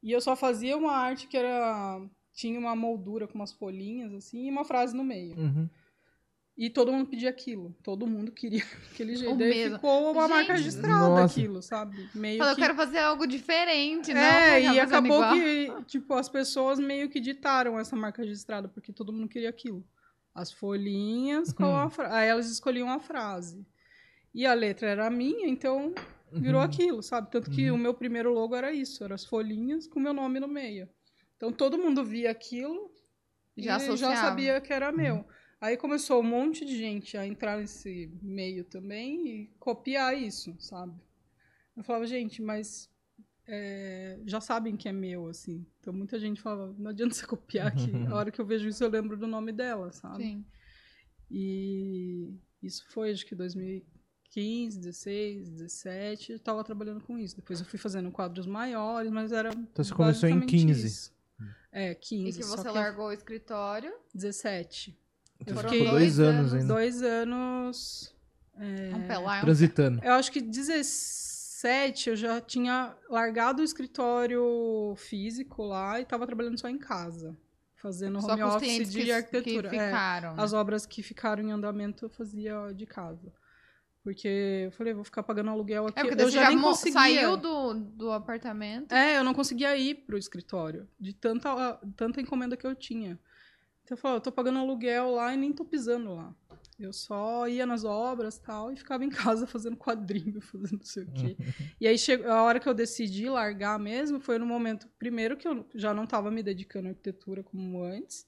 E eu só fazia uma arte que era. Tinha uma moldura com umas folhinhas, assim, e uma frase no meio. Uhum. E todo mundo pedia aquilo. Todo mundo queria aquele jeito. Daí ficou uma marca Gente. registrada Nossa. aquilo, sabe? Meio Falou, eu que... quero fazer algo diferente, não É, e acabou que, tipo, as pessoas meio que ditaram essa marca registrada, porque todo mundo queria aquilo. As folhinhas com a fra... Aí elas escolhiam a frase. E a letra era minha, então virou Uhum. aquilo, sabe? Tanto que Uhum. o meu primeiro logo era isso, eram as folhinhas com o meu nome no meio. Então todo mundo via aquilo Já e já sabia que era meu. Uhum. Aí começou um monte de gente a entrar nesse meio também e copiar isso, sabe? Eu falava, gente, mas é, já sabem que é meu, assim. Então muita gente falava, não adianta você copiar aqui. A hora que eu vejo isso, eu lembro do nome dela, sabe? Sim. E isso foi, acho que 2015, 16, 17, eu tava trabalhando com isso. Depois eu fui fazendo quadros maiores, mas era. Então você começou em basicamente 15. isso. É, 15. E que só você que largou o escritório. 17. Então Foram você ficou dois dois anos ainda. Dois anos. é, Um pelar. um Transitando. Eu acho que 17 eu já tinha largado o escritório físico lá e estava trabalhando só em casa. Fazendo Só home office de que, arquitetura. que É, ficaram. né? as obras que ficaram em andamento eu fazia de casa. Porque eu falei, vou ficar pagando aluguel aqui. É, porque eu você já, já nem conseguia. saiu do, do apartamento. É, eu não conseguia ir pro escritório, de tanta, tanta encomenda que eu tinha. Então eu falava, eu tô pagando aluguel lá e nem tô pisando lá. Eu só ia nas obras e tal, e ficava em casa fazendo quadrinho, fazendo não sei o quê. e aí, chegou, a hora que eu decidi largar mesmo, foi no momento, primeiro, que eu já não estava me dedicando à arquitetura como antes,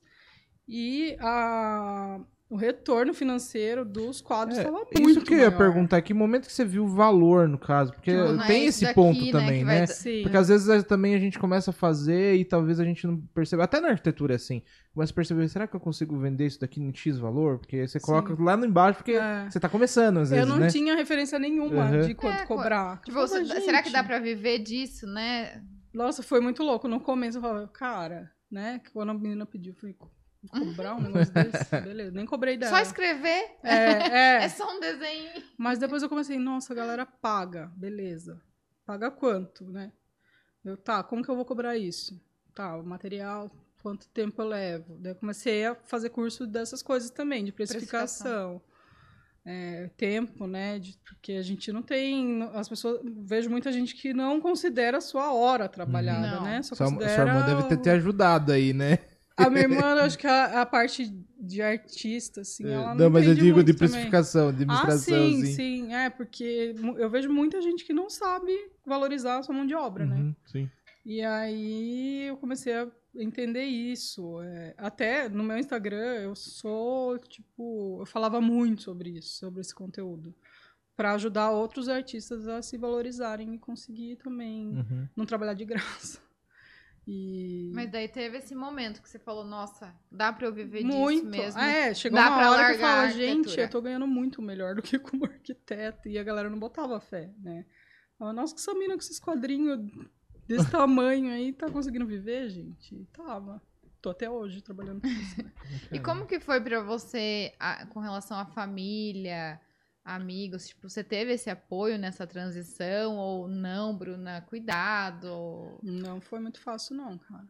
e a, o retorno financeiro dos quadros É, estava muito Isso que eu ia maior. perguntar, que momento que você viu o valor, no caso? Porque Tipo, é tem isso esse daqui, ponto né, também, vai né? Sim. Porque às vezes a- também a gente começa a fazer e talvez a gente não perceba. Até na arquitetura é assim. Começa a perceber, será que eu consigo vender isso daqui em X valor? Porque você coloca lá no embaixo, porque É. você tá começando às eu vezes, não né? tinha referência nenhuma Uhum. de quanto É, co- cobrar. Tipo, Eu você- será que "Gente, dá pra viver disso, né? Nossa, foi muito louco. No começo eu falava, cara, né? que Quando a menina pediu, eu falei, "Co- vou cobrar um negócio desse? Beleza, nem cobrei dela. Só escrever. É, É é. só um desenho. Mas depois eu comecei, nossa, a galera paga, beleza. Paga quanto, né? Eu, tá, como que eu vou cobrar isso? Tá, o material, quanto tempo eu levo? Daí eu comecei a fazer curso dessas coisas também, de precificação. É, tempo, né? de- porque a gente não tem. As pessoas. Vejo muita gente que não considera a sua hora trabalhada, Não. né? Só Sua, considera sua irmã deve ter te ajudado aí, né? A minha irmã, acho que a, a parte de artista, assim, ela não não, mas eu digo de também. precificação, de Ah, administração, sim, assim. sim. É, porque eu vejo muita gente que não sabe valorizar a sua mão de obra, né? Uhum, sim. E aí eu comecei a entender isso. é, até no meu Instagram eu sou, tipo, eu falava muito sobre isso, sobre esse conteúdo. Pra ajudar outros artistas a se valorizarem e conseguir também Uhum. não trabalhar de graça. E. Mas daí teve esse momento que você falou, nossa, dá pra eu viver muito. disso mesmo. É, chegou Dá uma pra hora que eu largar a falava, gente, eu tô ganhando muito melhor do que como arquiteto. E a galera não botava fé, né? Nossa, que essa mina com esses quadrinhos desse tamanho aí tá conseguindo viver, gente? E tava. Tô até hoje trabalhando com isso. né? E como que foi pra você a- com relação à família, amigos? Tipo, você teve esse apoio nessa transição ou não, Bruna? Cuidado. Não foi muito fácil, não, cara.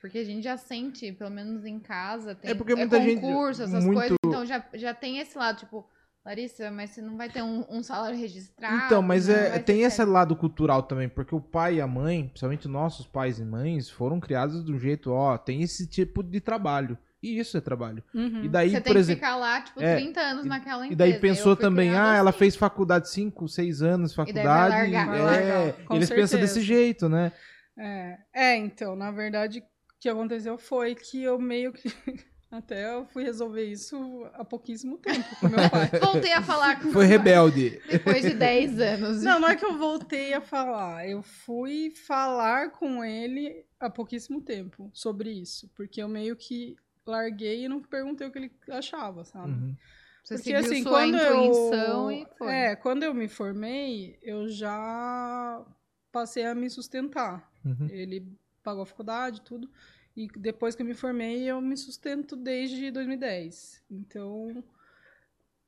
Porque a gente já sente, pelo menos em casa, tem É porque muita gente- concurso, essas muito- coisas. Então já, já tem esse lado, tipo, Larissa, mas você não vai ter um, um salário registrado. Então, mas é, tem esse certo. lado cultural também, porque o pai e a mãe, principalmente nossos pais e mães, foram criados do jeito, ó, tem esse tipo de trabalho. E isso é trabalho. Uhum. E daí, Você por tem que exemplo, ficar lá, tipo, é, 30 anos e- naquela empresa. e daí pensou também, ah, ela assim. fez faculdade 5, 6 anos, daí vai faculdade. largar. Vai é, com eles pensam certeza. desse jeito, né? É, é, então, na verdade, o que aconteceu foi que eu meio que. Até eu fui resolver isso há pouquíssimo tempo com meu pai. Voltei a falar com Foi rebelde. depois de 10 anos. Não, não é que eu voltei a falar. Eu fui falar com ele há pouquíssimo tempo sobre isso. Porque eu meio que larguei e não perguntei o que ele achava, sabe? Uhum. Você Porque assim, sua quando intuição eu... e foi. É, quando eu me formei, eu já passei a me sustentar. Uhum. Ele pagou a faculdade, tudo. E depois que eu me formei, eu me sustento desde 2010. Então,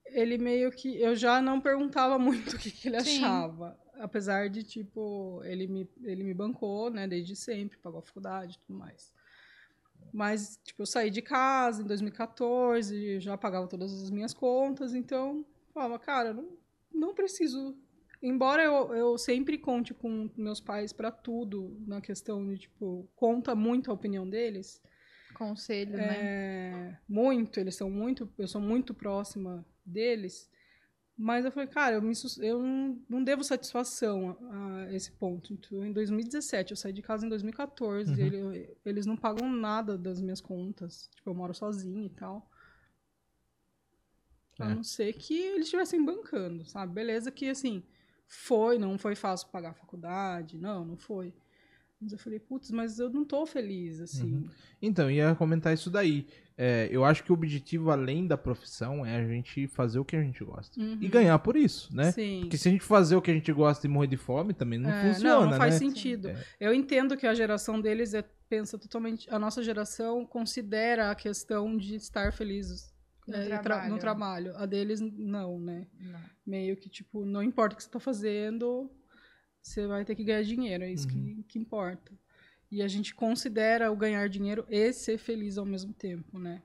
ele meio que. Eu já não perguntava muito o que, que ele Sim. achava. Apesar de, tipo, ele me, ele me bancou, né, desde sempre, pagou a faculdade e tudo mais. Mas, tipo, eu saí de casa em 2014, já pagava todas as minhas contas, então, falava, cara, não, não preciso embora eu, eu sempre conte com meus pais pra tudo, na questão de, tipo, conta muito a opinião deles. Conselho, né? É, muito, eles são muito, eu sou muito próxima deles. Mas eu falei, cara, eu, me, eu não, devo satisfação a, a esse ponto. Então, em 2017, eu saí de casa em 2014, Uhum. ele- eles não pagam nada das minhas contas. Tipo, eu moro sozinha e tal. A É. não ser que eles estivessem bancando, sabe? Beleza que, assim, foi, não foi fácil pagar a faculdade, não, não foi. Mas eu falei, putz, mas eu não tô feliz, assim. Uhum. Então, ia comentar isso daí. É, eu acho que o objetivo, além da profissão, é a gente fazer o que a gente gosta. Uhum. E ganhar por isso, né? Sim. Porque se a gente fazer o que a gente gosta e morrer de fome, também não É, funciona, não, não faz né? sentido. É. Eu entendo que a geração deles é, pensa totalmente. A nossa geração considera a questão de estar felizes No é, tra- trabalho. no trabalho. A deles, não, né? Não. Meio que, tipo, não importa o que você tá fazendo, você vai ter que ganhar dinheiro, é isso Uhum. que, que importa. E a gente considera o ganhar dinheiro e ser feliz ao mesmo tempo, né?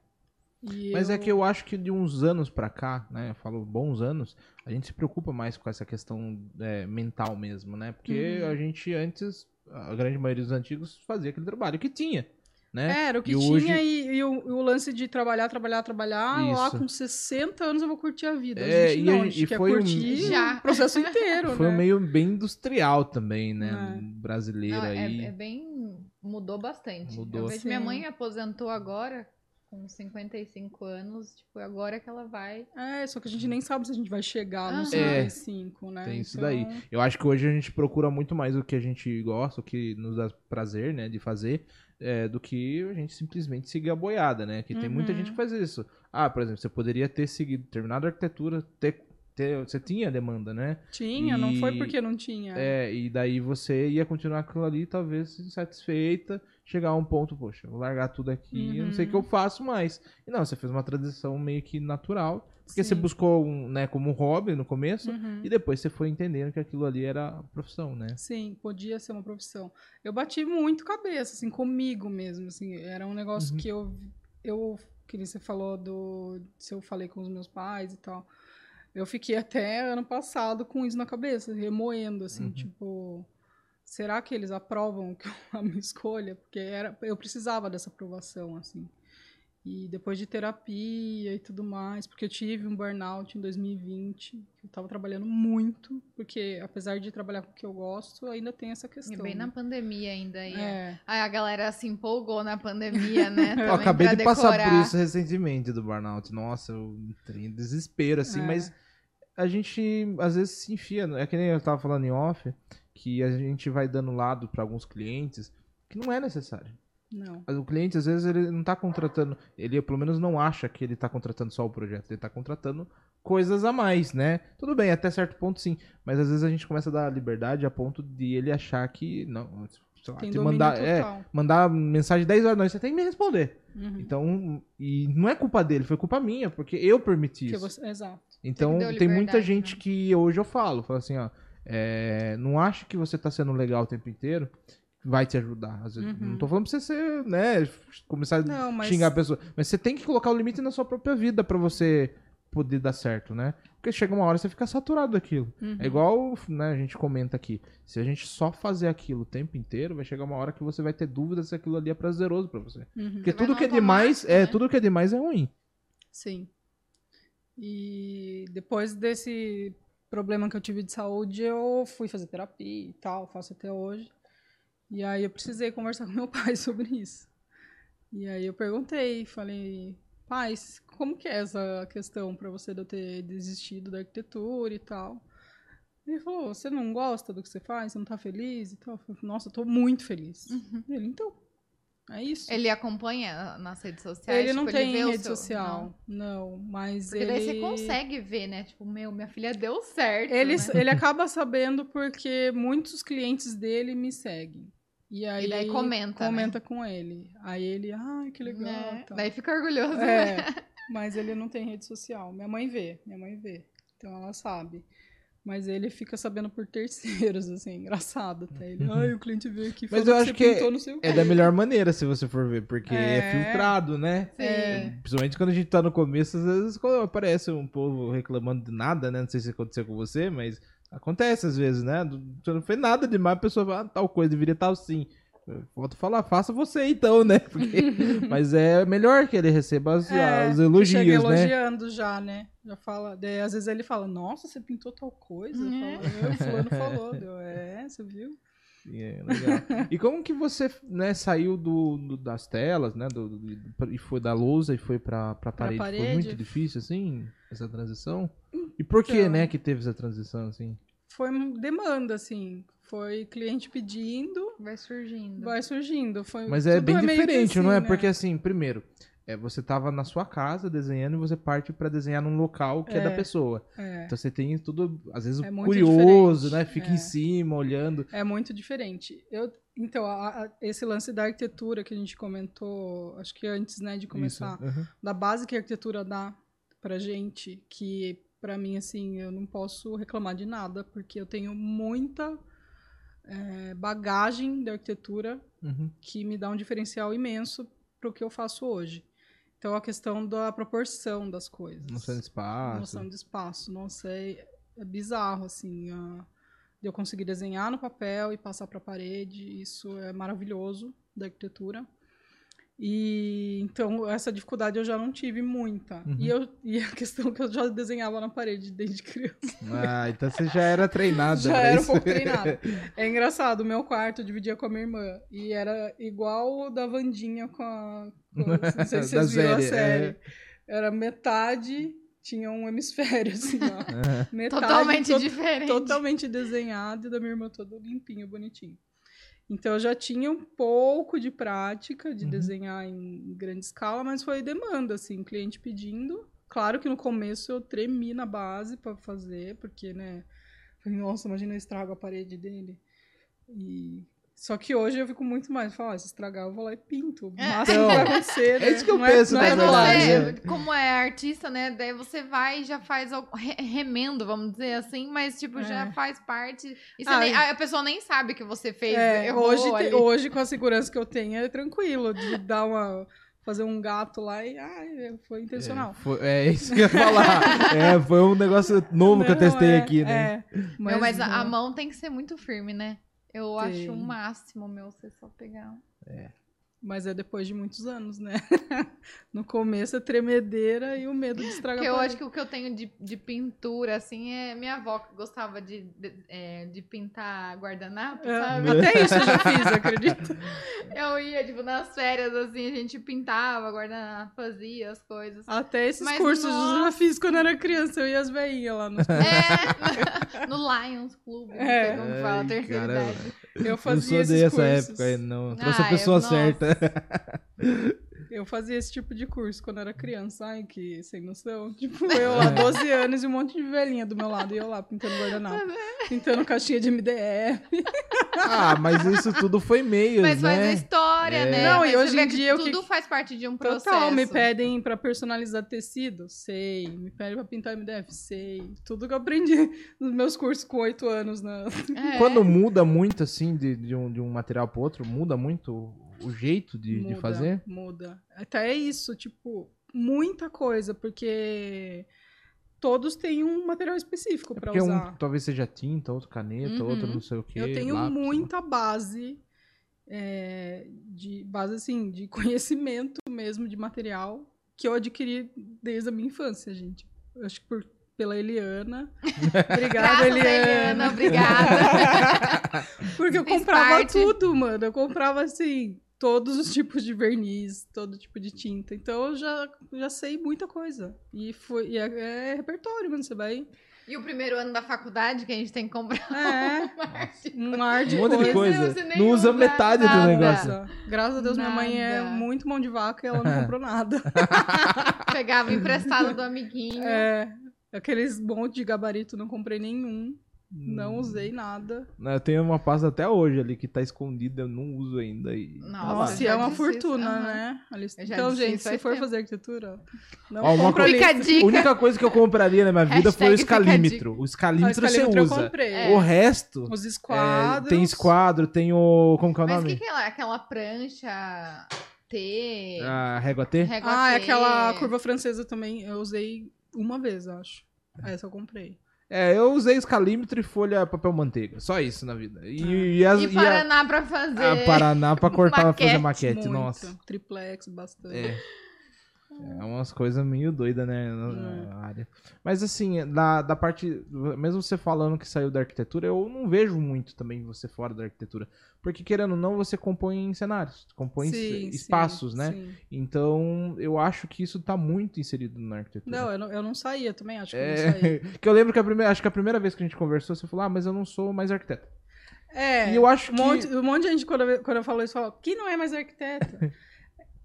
E Mas é que eu acho que de uns anos pra cá, né? Eu falo bons anos, a gente se preocupa mais com essa questão é, mental mesmo, né? Porque Uhum. a gente antes, a grande maioria dos antigos fazia aquele trabalho que tinha, né? Era o que E tinha hoje- e, e o, e o lance de trabalhar, trabalhar, trabalhar. Lá Isso. com 60 anos eu vou curtir a vida. A É, gente e não, a a gente- gente e quer foi um- curtir Já. o processo inteiro, Foi né? um meio bem industrial também, né? É. Brasileiro Não, é, aí. é bem. Mudou bastante. Mudou. Eu vejo minha mãe aposentou agora, com 55 anos. Tipo, agora que ela vai. É, só que a gente nem sabe se a gente vai chegar nos Aham. 55, né? Tem isso Então, daí. Eu acho que hoje a gente procura muito mais o que a gente gosta, o que nos dá prazer, né, de fazer, é, do que a gente simplesmente seguir a boiada, né? Que tem muita Uhum. gente que faz isso. Ah, por exemplo, você poderia ter seguido, terminado a arquitetura, ter, ter, você tinha demanda, né? Tinha, não foi E- porque não tinha. É, e daí você ia continuar aquilo ali, talvez insatisfeita, chegar a um ponto, poxa, vou largar tudo aqui, eu não sei o que eu Uhum. faço mais. E não, você fez uma transição meio que natural, porque você Sim. buscou, um, né, como um hobby no começo, Uhum. e depois você foi entendendo que aquilo ali era profissão, né? Sim, podia ser uma profissão. Eu bati muito cabeça, assim, comigo mesmo, assim, era um negócio Uhum. que eu, eu, que você falou do, se eu falei com os meus pais e tal, eu fiquei até ano passado com isso na cabeça, remoendo, assim, Uhum. tipo, será que eles aprovam que eu- a minha escolha? Porque era, eu precisava dessa aprovação, assim. E depois de terapia e tudo mais, porque eu tive um burnout em 2020, eu tava trabalhando muito, porque apesar de trabalhar com o que eu gosto, ainda tem essa E questão. bem né? na pandemia ainda. Aí, É, Aí a galera se empolgou na pandemia, né? Eu acabei de passar por decorar. isso recentemente do burnout. Nossa, eu entrei em desespero, assim, É. mas a gente às vezes se enfia. É que nem eu tava falando em off, que a gente vai dando lado para alguns clientes que não é necessário. não. O cliente, às vezes, ele não tá contratando, ele pelo menos não acha que ele tá contratando só o projeto, ele tá contratando coisas a mais, né? Tudo bem, até certo ponto sim, mas às vezes a gente começa a dar liberdade a ponto de ele achar que, não, sei lá, Tem te mandar, é, total. mandar mensagem 10 horas da noite, você tem que me responder. Uhum. Então, e não é culpa dele, foi culpa minha, porque eu permiti Porque isso. você- exato. Então, tem muita gente né? que hoje eu falo, falo assim, ó, é, não acha que você tá sendo legal o tempo inteiro, vai te ajudar. Vezes, Uhum. Não tô falando pra você ser, né, começar a Não, mas xingar a pessoa, mas você tem que colocar o limite na sua própria vida pra você poder dar certo, né? Porque chega uma hora você fica saturado daquilo. Uhum. É igual, né, a gente comenta aqui, se a gente só fazer aquilo o tempo inteiro, vai chegar uma hora que você vai ter dúvidas se aquilo ali é prazeroso pra você. Uhum. Porque Você tudo que é demais, é, né? tudo que é demais é ruim. Sim. E depois desse problema que eu tive de saúde, eu fui fazer terapia e tal, faço até hoje. E aí eu precisei conversar com meu pai sobre isso. E aí eu perguntei, falei, pai, como que é essa questão para você de eu ter desistido da arquitetura e tal? Ele falou, você não gosta do que você faz? Você não tá feliz e tal? Eu falei, Nossa, eu tô muito feliz. Ele, então, é isso. Ele acompanha nas redes sociais? Ele não tipo, tem o rede seu- social. Não, mas Porque ele... daí você consegue ver, né? Tipo, meu, minha filha deu certo. Ele, né? ele acaba sabendo porque muitos clientes dele me seguem. E aí, E daí comenta, comenta com ele. Aí ele, ai, que legal. Né? tal. Daí fica orgulhoso, né? É, mas ele não tem rede social. Minha mãe vê, minha mãe vê. Então ela sabe. Mas ele fica sabendo por terceiros, assim, engraçado até. Ele, ai, o cliente veio aqui. Mas eu que acho você que É da melhor maneira, se você for ver, porque é, É. filtrado, né? É. Principalmente quando a gente tá no começo, às vezes quando aparece um povo reclamando de nada, né? Não sei se aconteceu com você, mas acontece às vezes, né? Você não fez nada demais, a pessoa fala, ah, tal coisa, deveria estar assim. Volto a falar, faça você então, né? Porque... mas é melhor que ele receba as- É, os que elogios, chega né? elogiando já, né? Já fala. Daí, às vezes ele fala, nossa, você pintou tal coisa. É. falo, "É, fulano falou. Deu, é, você viu? É, legal. e como que você né, saiu do, do- das telas, né? do- do- e foi da lousa e foi pra, pra parede? Foi parede? muito difícil, assim, essa transição? E por que, Então. né, que teve essa transição, assim? foi demanda, assim. Foi cliente pedindo, Vai surgindo. vai surgindo. Foi, Mas é bem que diferente, assim, não é? né? Porque assim, primeiro, é, você tava na sua casa desenhando e você parte pra desenhar num local que é, da É. pessoa. É, Então você tem tudo, às vezes, É curioso, diferente, né? Fica é. em cima, olhando. é muito diferente. Eu, então, a- a- esse lance da arquitetura que a gente comentou, acho que antes, né, de começar, uhum. da base que a arquitetura dá pra gente, que pra mim, assim, eu não posso reclamar de nada, porque eu tenho muita é, bagagem da arquitetura Uhum. que me dá um diferencial imenso pro que eu faço hoje. Então, a questão da proporção das coisas. Noção de espaço. Noção de espaço. Nossa, é, é bizarro, assim, a- de eu conseguir desenhar no papel e passar para a parede. Isso é maravilhoso da arquitetura. E então essa dificuldade eu já não tive muita. Uhum. E, eu, e a questão que eu já desenhava na parede desde criança. Ah, então você já era treinada. Já era um pouco treinada. É engraçado, o meu quarto eu dividia com a minha irmã. E era igual o da Vandinha com a. Com, não sei se vocês viram a série, série. é. Era metade, tinha um hemisfério, assim, ó. Metade Totalmente to- diferente. totalmente desenhado e da minha irmã todo limpinho, bonitinho. Então eu já tinha um pouco de prática de Uhum. desenhar em grande escala, mas foi demanda, assim, cliente pedindo. Claro que no começo eu tremi na base para fazer, porque, né? Falei, nossa, imagina eu estrago a parede dele. E... Só que hoje eu fico muito mais, falo, ah, se estragar eu vou lá e pinto. O É. máximo Então, acontecer, né? é isso que eu Não penso, não na Mas é verdade, verdade. você, como é artista, né? Daí você vai e já faz algo- re- remendo, vamos dizer assim, mas tipo, É. já faz parte. E você Ah, nem- a pessoa nem sabe que você fez. É, errou hoje, te- ali. hoje, com a segurança que eu tenho, é tranquilo de dar uma. fazer um gato lá e. Ah, foi intencional. É, foi- é isso que eu ia falar. é, foi um negócio novo que eu Não, testei é, aqui, né? É, Meu, mas a, a não. mão tem que ser muito firme, né? Eu Tem. acho o máximo, meu, você só pegar. Mas é depois de muitos anos, né? no começo é tremedeira e o medo de estragar Porque eu acho que o que eu tenho de, de pintura, assim, é minha avó que gostava de, de, é, de pintar guardanapo, É, sabe? Até isso eu já fiz, acredito. Eu ia, tipo, nas férias, assim, a gente pintava, guardanapo, fazia as coisas. Até esses Mas, cursos eu já nossa. fiz quando era criança. Eu ia as veinhas lá. Nos... É, no Lions Club, não É. sei como fala, terceira caramba. idade. Eu Eu fazia sou esses dessa cursos. época aí, não. Trouxe Ah, a pessoa eu- certa. Eu fazia esse tipo de curso quando era criança. Ai, que sem noção. Tipo, eu lá, 12 anos e um monte de velhinha do meu lado. E eu lá pintando guardanapo. Pintando caixinha de MDF. Ah, mas isso tudo foi meio, Mas faz a né? história, É. né? Não, Mas e hoje em que dia que- tudo faz parte de um processo. Total, me pedem pra personalizar tecido, sei. Me pedem pra pintar MDF, sei. Tudo que eu aprendi nos meus cursos com oito anos. Na... É. Quando muda muito, assim, de, de, um, de um material pro outro, muda muito o- jeito de, de muda, fazer? Muda. Até é isso, tipo, muita coisa, porque todos têm um material específico É pra porque usar. um talvez seja tinta, outro caneta, Uhum. outro não sei o que. Eu tenho muita base é, de base assim de conhecimento mesmo de material que eu adquiri desde a minha infância, gente. Eu acho que por, pela Eliana. Obrigada, Graças, Eliana. Eliana, obrigada. Porque eu Fez comprava parte. tudo, mano. Eu comprava assim todos os tipos de verniz, todo tipo de tinta. Então eu já, já sei muita coisa. E foi e é, é repertório, mano. Você vai E o primeiro ano da faculdade que a gente tem que comprar é um mar de Um monte de coisa. Não usa usa metade do nada. negócio. Nossa, graças a Deus, minha mãe é Nada. muito mão de vaca e ela não comprou nada. Pegava emprestado do amiguinho. É, aqueles monte de gabarito, não comprei nenhum. Hum. Não usei nada. Eu tenho uma pasta até hoje ali que tá escondida, eu não uso ainda. E... Nossa, Nossa, e já é uma fortuna, isso, né? Então, gente, se for tempo. fazer arquitetura, não Ó, uma Fica a única coisa que eu compraria na minha vida foi o escalímetro. O escalímetro você escalímetro eu usa. comprei. É. O resto. Os é, esquadros. tem esquadro, tem o. Como que é o Mas o nome? que, que é lá? aquela prancha T? A régua T? régua Ah, é T? aquela curva francesa também. Eu usei uma vez, acho. Essa eu comprei. É, eu usei escalímetro e folha papel manteiga. Só isso na vida. E, e as, E e a- Paraná pra fazer. a Paraná pra cortar, fazer maquete. maquete. Muito. Nossa. Triplex, bastante. É. É umas coisas meio doidas, né? Na, na área. Mas assim, da, da parte. Mesmo você falando que saiu da arquitetura, eu não vejo muito também você fora da arquitetura. Porque, querendo ou não, você compõe cenários, compõe Sim, espaços, sim, né? sim. Então, eu acho que isso tá muito inserido na arquitetura. Não, eu não, eu não saía também, acho que eu não É, saía. que eu lembro que a primeira, acho que a primeira vez que a gente conversou, você falou, ah, mas eu não sou mais arquiteto. É, E eu acho um que- monte, um monte de gente, quando eu, quando eu falo isso, fala, que não é mais arquiteto?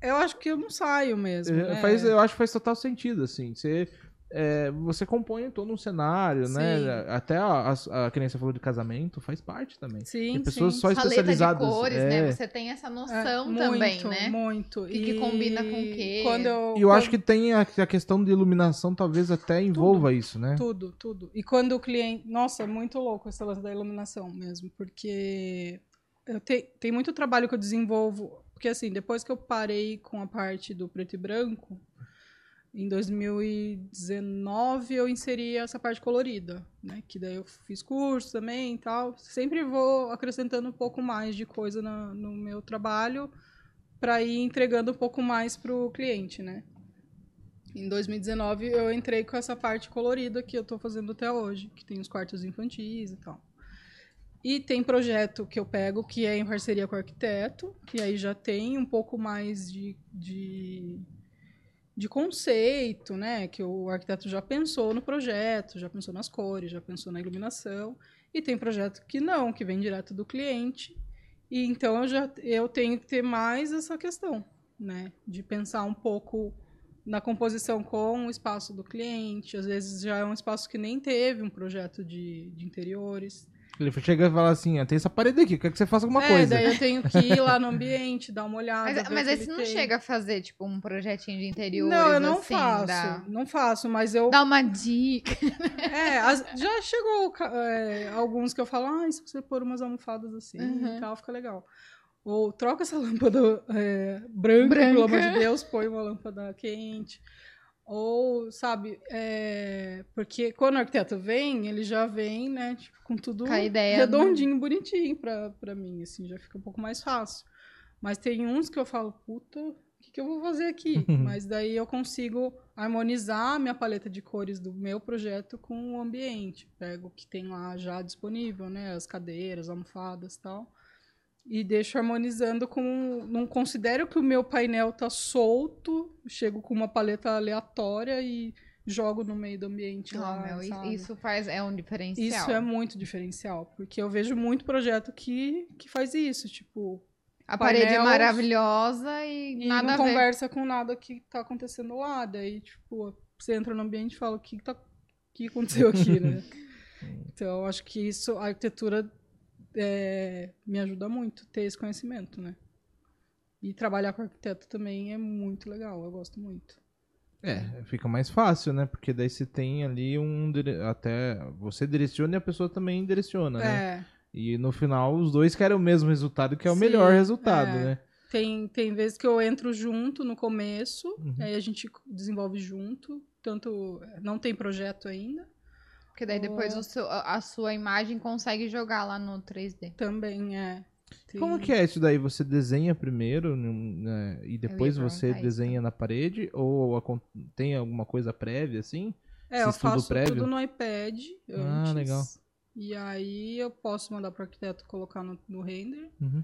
eu acho que eu não saio mesmo. É, né? faz- eu acho que faz total sentido, assim. Você, é, você compõe todo um cenário, né? Sim. Até a, a, a você falou de casamento faz parte também. Sim, Tem pessoas sim. só Paleta de especializadas. cores, é. né? Você tem essa É, noção muito, também, né? Muito. O que que combina com o quê? Quando eu, E eu quando- acho que tem a, a questão de iluminação, talvez até envolva isso, né? Tudo, tudo. E quando o cliente. Nossa, é muito louco esse lance da iluminação mesmo, porque eu te... tem muito trabalho que eu desenvolvo. Porque, assim, depois que eu parei com a parte do preto e branco, em 2019 eu inseri essa parte colorida, né? Que daí eu fiz curso também e tal. Sempre vou acrescentando um pouco mais de coisa na- no meu trabalho para ir entregando um pouco mais para o cliente, né? Em 2019 eu entrei com essa parte colorida que eu tô fazendo até hoje, que tem os quartos infantis e tal. E tem projeto que eu pego que é em parceria com o arquiteto, que aí já tem um pouco mais de, de, de conceito, né? Que o arquiteto já pensou no projeto, já pensou nas cores, já pensou na iluminação. E tem projeto que não, que vem direto do cliente. E então eu já eu tenho que ter mais essa questão, né? De pensar um pouco na composição com o espaço do cliente. Às vezes já é um espaço que nem teve um projeto de, de interiores. Ele chega e fala assim: ah, tem essa parede aqui, quer que você faça alguma é, coisa. daí eu tenho que ir lá no ambiente, dar uma olhada. Mas, mas aí você não tem. chega a fazer, tipo, um projetinho de interiores, Não, eu não assim, faço. dá- Não faço, mas eu. Dá uma dica. É, as- já chegou é, alguns que eu falo, ah, se você pôr umas almofadas assim Uhum. e tal, fica legal. Ou troca essa lâmpada é, branca, Branca. pelo amor de Deus, põe uma lâmpada quente. Ou, sabe, é, porque quando o arquiteto vem, ele já vem, né, tipo, com tudo Com a ideia, redondinho, bonitinho pra, pra mim, assim, já fica um pouco mais fácil. Mas tem uns que eu falo, puta, o que, que eu vou fazer aqui? Mas daí eu consigo harmonizar a minha paleta de cores do meu projeto com o ambiente. Pego o que tem lá já disponível, né, as cadeiras, almofadas e tal e deixo harmonizando com. Não considero que o meu painel tá solto, chego com uma paleta aleatória e jogo no meio do ambiente Não, lá. meu, isso faz, é um diferencial. Isso é muito diferencial, porque eu vejo muito projeto que, que faz isso, tipo, A parede é painel- maravilhosa e, e nada não a ver. conversa com nada que tá acontecendo lá. Daí, tipo, você entra no ambiente e fala o que, tá, o que aconteceu aqui, né? então, eu acho que isso, a arquitetura é, me ajuda muito ter esse conhecimento, né? E trabalhar com arquiteto também é muito legal, eu gosto muito. É, fica mais fácil, né? Porque daí você tem ali um. Até você direciona e a pessoa também direciona, né? É, E no final os dois querem o mesmo resultado, que é o Sim, melhor resultado, é. né? tem, tem vezes que eu entro junto no começo, Uhum. aí a gente desenvolve junto, tanto não tem projeto ainda, Porque daí depois o seu- a sua imagem consegue jogar lá no 3D. também é. Tem- Como que é isso daí? Você desenha primeiro né, e depois você perguntar isso desenha na parede? Ou tem alguma coisa prévia, assim? É, eu Esse estudo faço prévio? tudo no iPad Ah, antes. legal. E aí eu posso mandar para o arquiteto colocar no, no render. Uhum.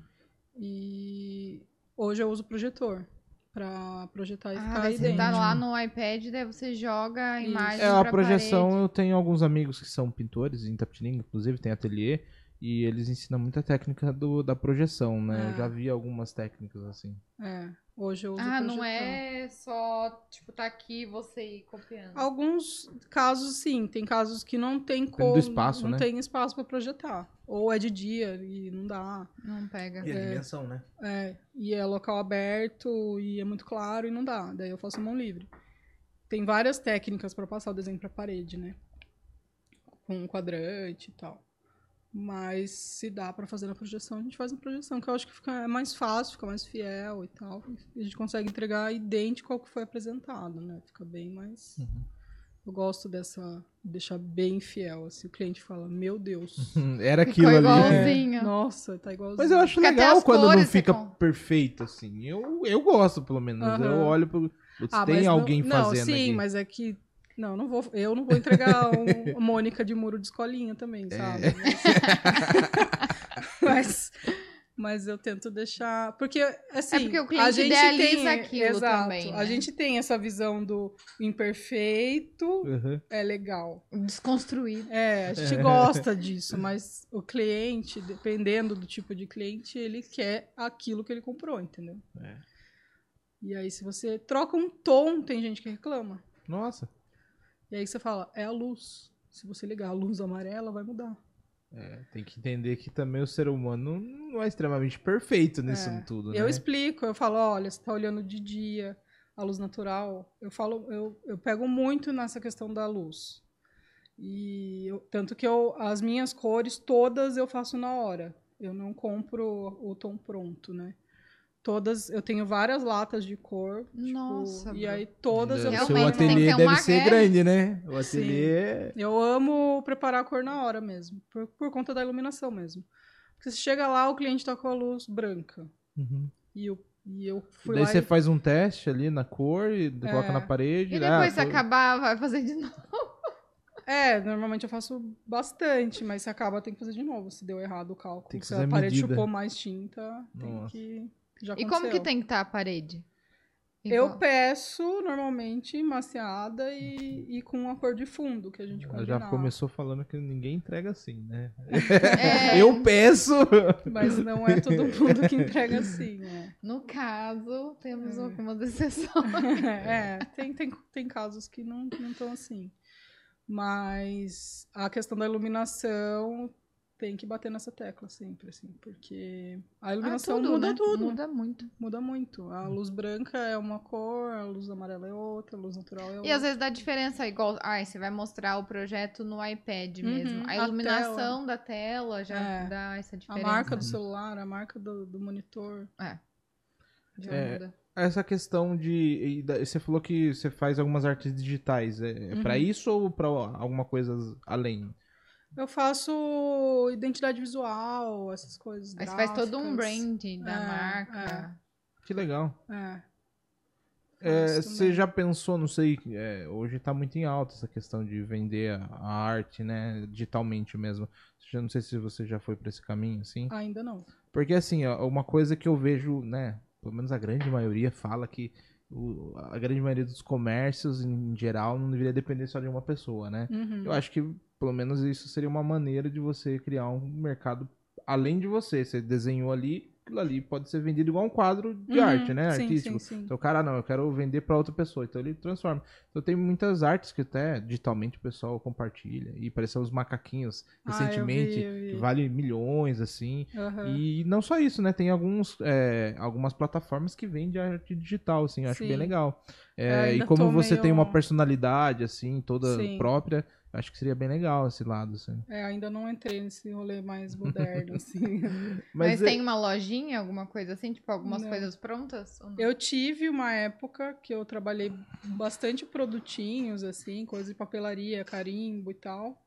E hoje eu uso projetor para projetar e Ah, ficar daí aí você tá dentro. lá no iPad, daí você joga a imagem É, a pra projeção, parede. eu tenho alguns amigos que são pintores em Tapetininga, inclusive tem ateliê, e eles ensinam muita técnica do, da projeção, né? Eu É. já vi algumas técnicas assim. É, hoje eu uso Ah, não é só, tipo, tá aqui você ir copiando. Alguns casos sim, tem casos que não tem do como, espaço, não né? tem espaço para projetar, ou é de dia e não dá. Não pega. a dimensão, né? É, e é local aberto e é muito claro e não dá. Daí eu faço mão livre. Tem várias técnicas para passar o desenho para parede, né? Com um quadrante e tal. Mas se dá para fazer na projeção, a gente faz na projeção, que eu acho que fica é mais fácil, fica mais fiel e tal. E a gente consegue entregar idêntico ao que foi apresentado, né? Fica bem mais. Uhum. Eu gosto dessa. deixar bem fiel. Assim, o cliente fala, meu Deus. Era Ficou aquilo ali. igualzinho. Nossa, tá igualzinho. Mas eu acho até legal quando não fica com- perfeito, assim. Eu, eu gosto, pelo menos. Aham. Eu olho pro. Putz, Ah, tem não- alguém não, fazendo sim, aqui. mas é que. Não, não vou, eu não vou entregar um, Mônica de muro de escolinha também, É. sabe? Mas, mas eu tento deixar. Porque, assim. É porque o cliente a gente idealiza tem, aquilo exato, também, A né? gente tem essa visão do imperfeito, Uhum. é legal. Desconstruído. É, a gente gosta disso, mas o cliente, dependendo do tipo de cliente, ele quer aquilo que ele comprou, entendeu? É. E aí, se você troca um tom, tem gente que reclama. Nossa. E aí você fala, é a luz. Se você ligar a luz amarela, vai mudar. É, tem que entender que também o ser humano não é extremamente perfeito nisso É. tudo, Eu né? explico, eu falo, olha, você tá olhando de dia, a luz natural. Eu falo, eu, eu pego muito nessa questão da luz. E eu- tanto que eu, as minhas cores todas eu faço na hora. Eu não compro o tom pronto, né? Todas, eu tenho várias latas de cor. tipo, Nossa, e Bru. aí todas eu o Realmente, seu tem ateliê deve ser é. grande, né? O Sim. ateliê. Eu amo preparar a cor na hora mesmo, por, por conta da iluminação mesmo. Porque você chega lá, o cliente tá com a luz branca. Uhum. E eu, e eu fui Daí lá você e... faz um teste ali na cor e coloca na parede. E ah, depois, se foi- acabar, vai fazer de novo. É, normalmente eu faço bastante, mas se acaba, tem que fazer de novo. Se deu errado o cálculo. Tem que se a parede medida. chupou mais tinta, tem Nossa. que... Já E como que tem que estar a parede? Eu Igual. peço, normalmente, maciada e, e com a cor de fundo, que a gente Ela combinar. já começou falando que ninguém entrega assim, né? É, Eu peço! Mas não é todo mundo que entrega assim, né? No caso, temos É. algumas exceções. é, tem, tem, tem casos que não estão assim. Mas a questão da iluminação tem que bater nessa tecla sempre, assim, porque a iluminação Ah, tudo, muda né? tudo. Muda muito. Muda muito. A luz branca é uma cor, a luz amarela é outra, a luz natural é outra. E às vezes dá diferença, igual, ai, você vai mostrar o projeto no iPad Uhum, mesmo. A a iluminação da tela já É. dá essa a diferença. marca do celular, a marca do, do monitor. já É, muda. Essa questão de. Você falou que você faz algumas artes digitais. É, é pra Uhum. isso ou pra alguma coisa além? Eu faço identidade visual, essas coisas. Aí você faz todo um gráficas. brand da É, marca. Que legal. É. É, você já pensou, não sei, é, hoje tá muito em alta essa questão de vender a, arte, né, digitalmente mesmo. Já não sei se você já foi pra esse caminho, assim. Ainda não. Porque, assim, ó, uma coisa que eu vejo, né, pelo menos a grande maioria fala que o- a grande maioria dos comércios, em geral, não deveria depender só de uma pessoa, né? Uhum. Eu acho que, pelo menos, isso seria uma maneira de você criar um mercado além de você. Você desenhou ali, aquilo ali pode ser vendido igual um quadro de Uhum, arte, né? sim, Artístico. Sim, sim. Então, cara, não, eu quero vender pra outra pessoa. Então, ele transforma. Então, tem muitas artes que até digitalmente o pessoal compartilha. E apareceu os macaquinhos Ah, eu recentemente, vi, eu vi. que vale milhões, assim. Aham. E não só isso, né? Tem alguns, é, algumas plataformas que vendem arte digital, assim. Eu acho bem legal. É, e ainda como você tem uma meio- personalidade, assim, toda própria, acho que seria bem legal esse lado, assim. É, ainda não entrei nesse rolê mais moderno, assim. Mas, é- tem uma lojinha, alguma coisa assim? Tipo, algumas Não. coisas prontas? ou não? Eu tive uma época que eu trabalhei bastante produtinhos, assim, coisa de papelaria, carimbo e tal.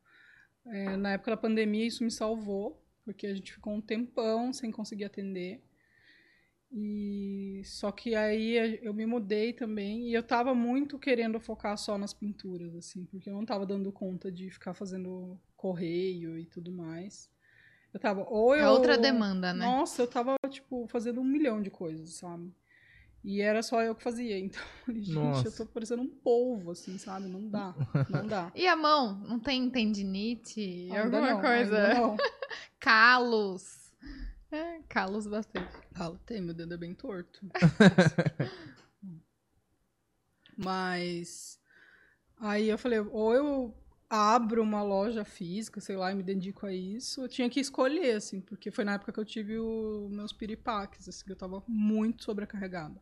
É, na época da pandemia, isso me salvou, porque a gente ficou um tempão sem conseguir atender. E só que aí eu me mudei também e eu tava muito querendo focar só nas pinturas, assim, porque eu não tava dando conta de ficar fazendo correio e tudo mais. Eu tava, ou eu... É outra demanda, né? Nossa, eu tava, tipo, fazendo um milhão de coisas, sabe? E era só eu que fazia. Então, eu falei, gente, Nossa. eu tô parecendo um polvo, assim, sabe? Não dá, não dá. E a mão? Não tem tendinite? Ainda alguma não, coisa? ainda não. Calos? É, calos bastante. Fala, tem, meu dedo é bem torto. Mas aí eu falei, ou eu abro uma loja física, sei lá, e me dedico a isso, eu tinha que escolher, assim, porque foi na época que eu tive os meus piripaques, assim, que eu tava muito sobrecarregada.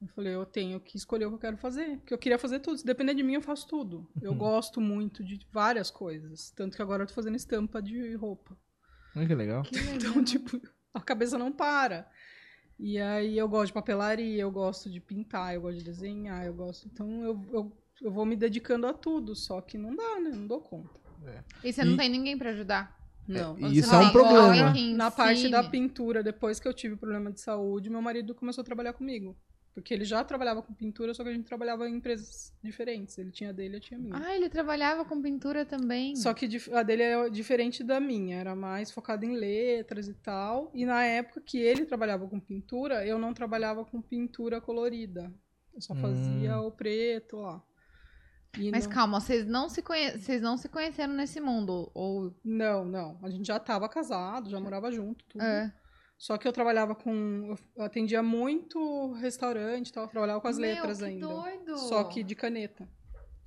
Eu falei, eu tenho que escolher o que eu quero fazer, porque eu queria fazer tudo. Se depender de mim, eu faço tudo. Eu gosto muito de várias coisas, tanto que agora eu tô fazendo estampa de roupa. Olha que legal. Que legal. Então, tipo, a cabeça não para. E aí eu gosto de papelaria, eu gosto de pintar, eu gosto de desenhar, eu gosto. Então eu, eu, eu vou me dedicando a tudo, só que não dá, né? Não dou conta. E você não E- tem ninguém pra ajudar? Não. Isso é um problema. Na parte da pintura, depois que eu tive problema de saúde, meu marido começou a trabalhar comigo. Porque ele já trabalhava com pintura, só que a gente trabalhava em empresas diferentes. Ele tinha a dele, eu tinha a minha. Ah, ele trabalhava com pintura também. Só que a dele é diferente da minha, era mais focada em letras e tal. E na época que ele trabalhava com pintura, eu não trabalhava com pintura colorida. Eu só fazia o preto lá. E Mas não, calma, vocês não, se conhe... vocês não se conheceram nesse mundo? Ou. não, não. A gente já estava casado, já morava junto, tudo. É. Só que eu trabalhava com. Eu atendia muito restaurante e tal, eu trabalhava com as Meu, letras que ainda. doido! Só que de caneta.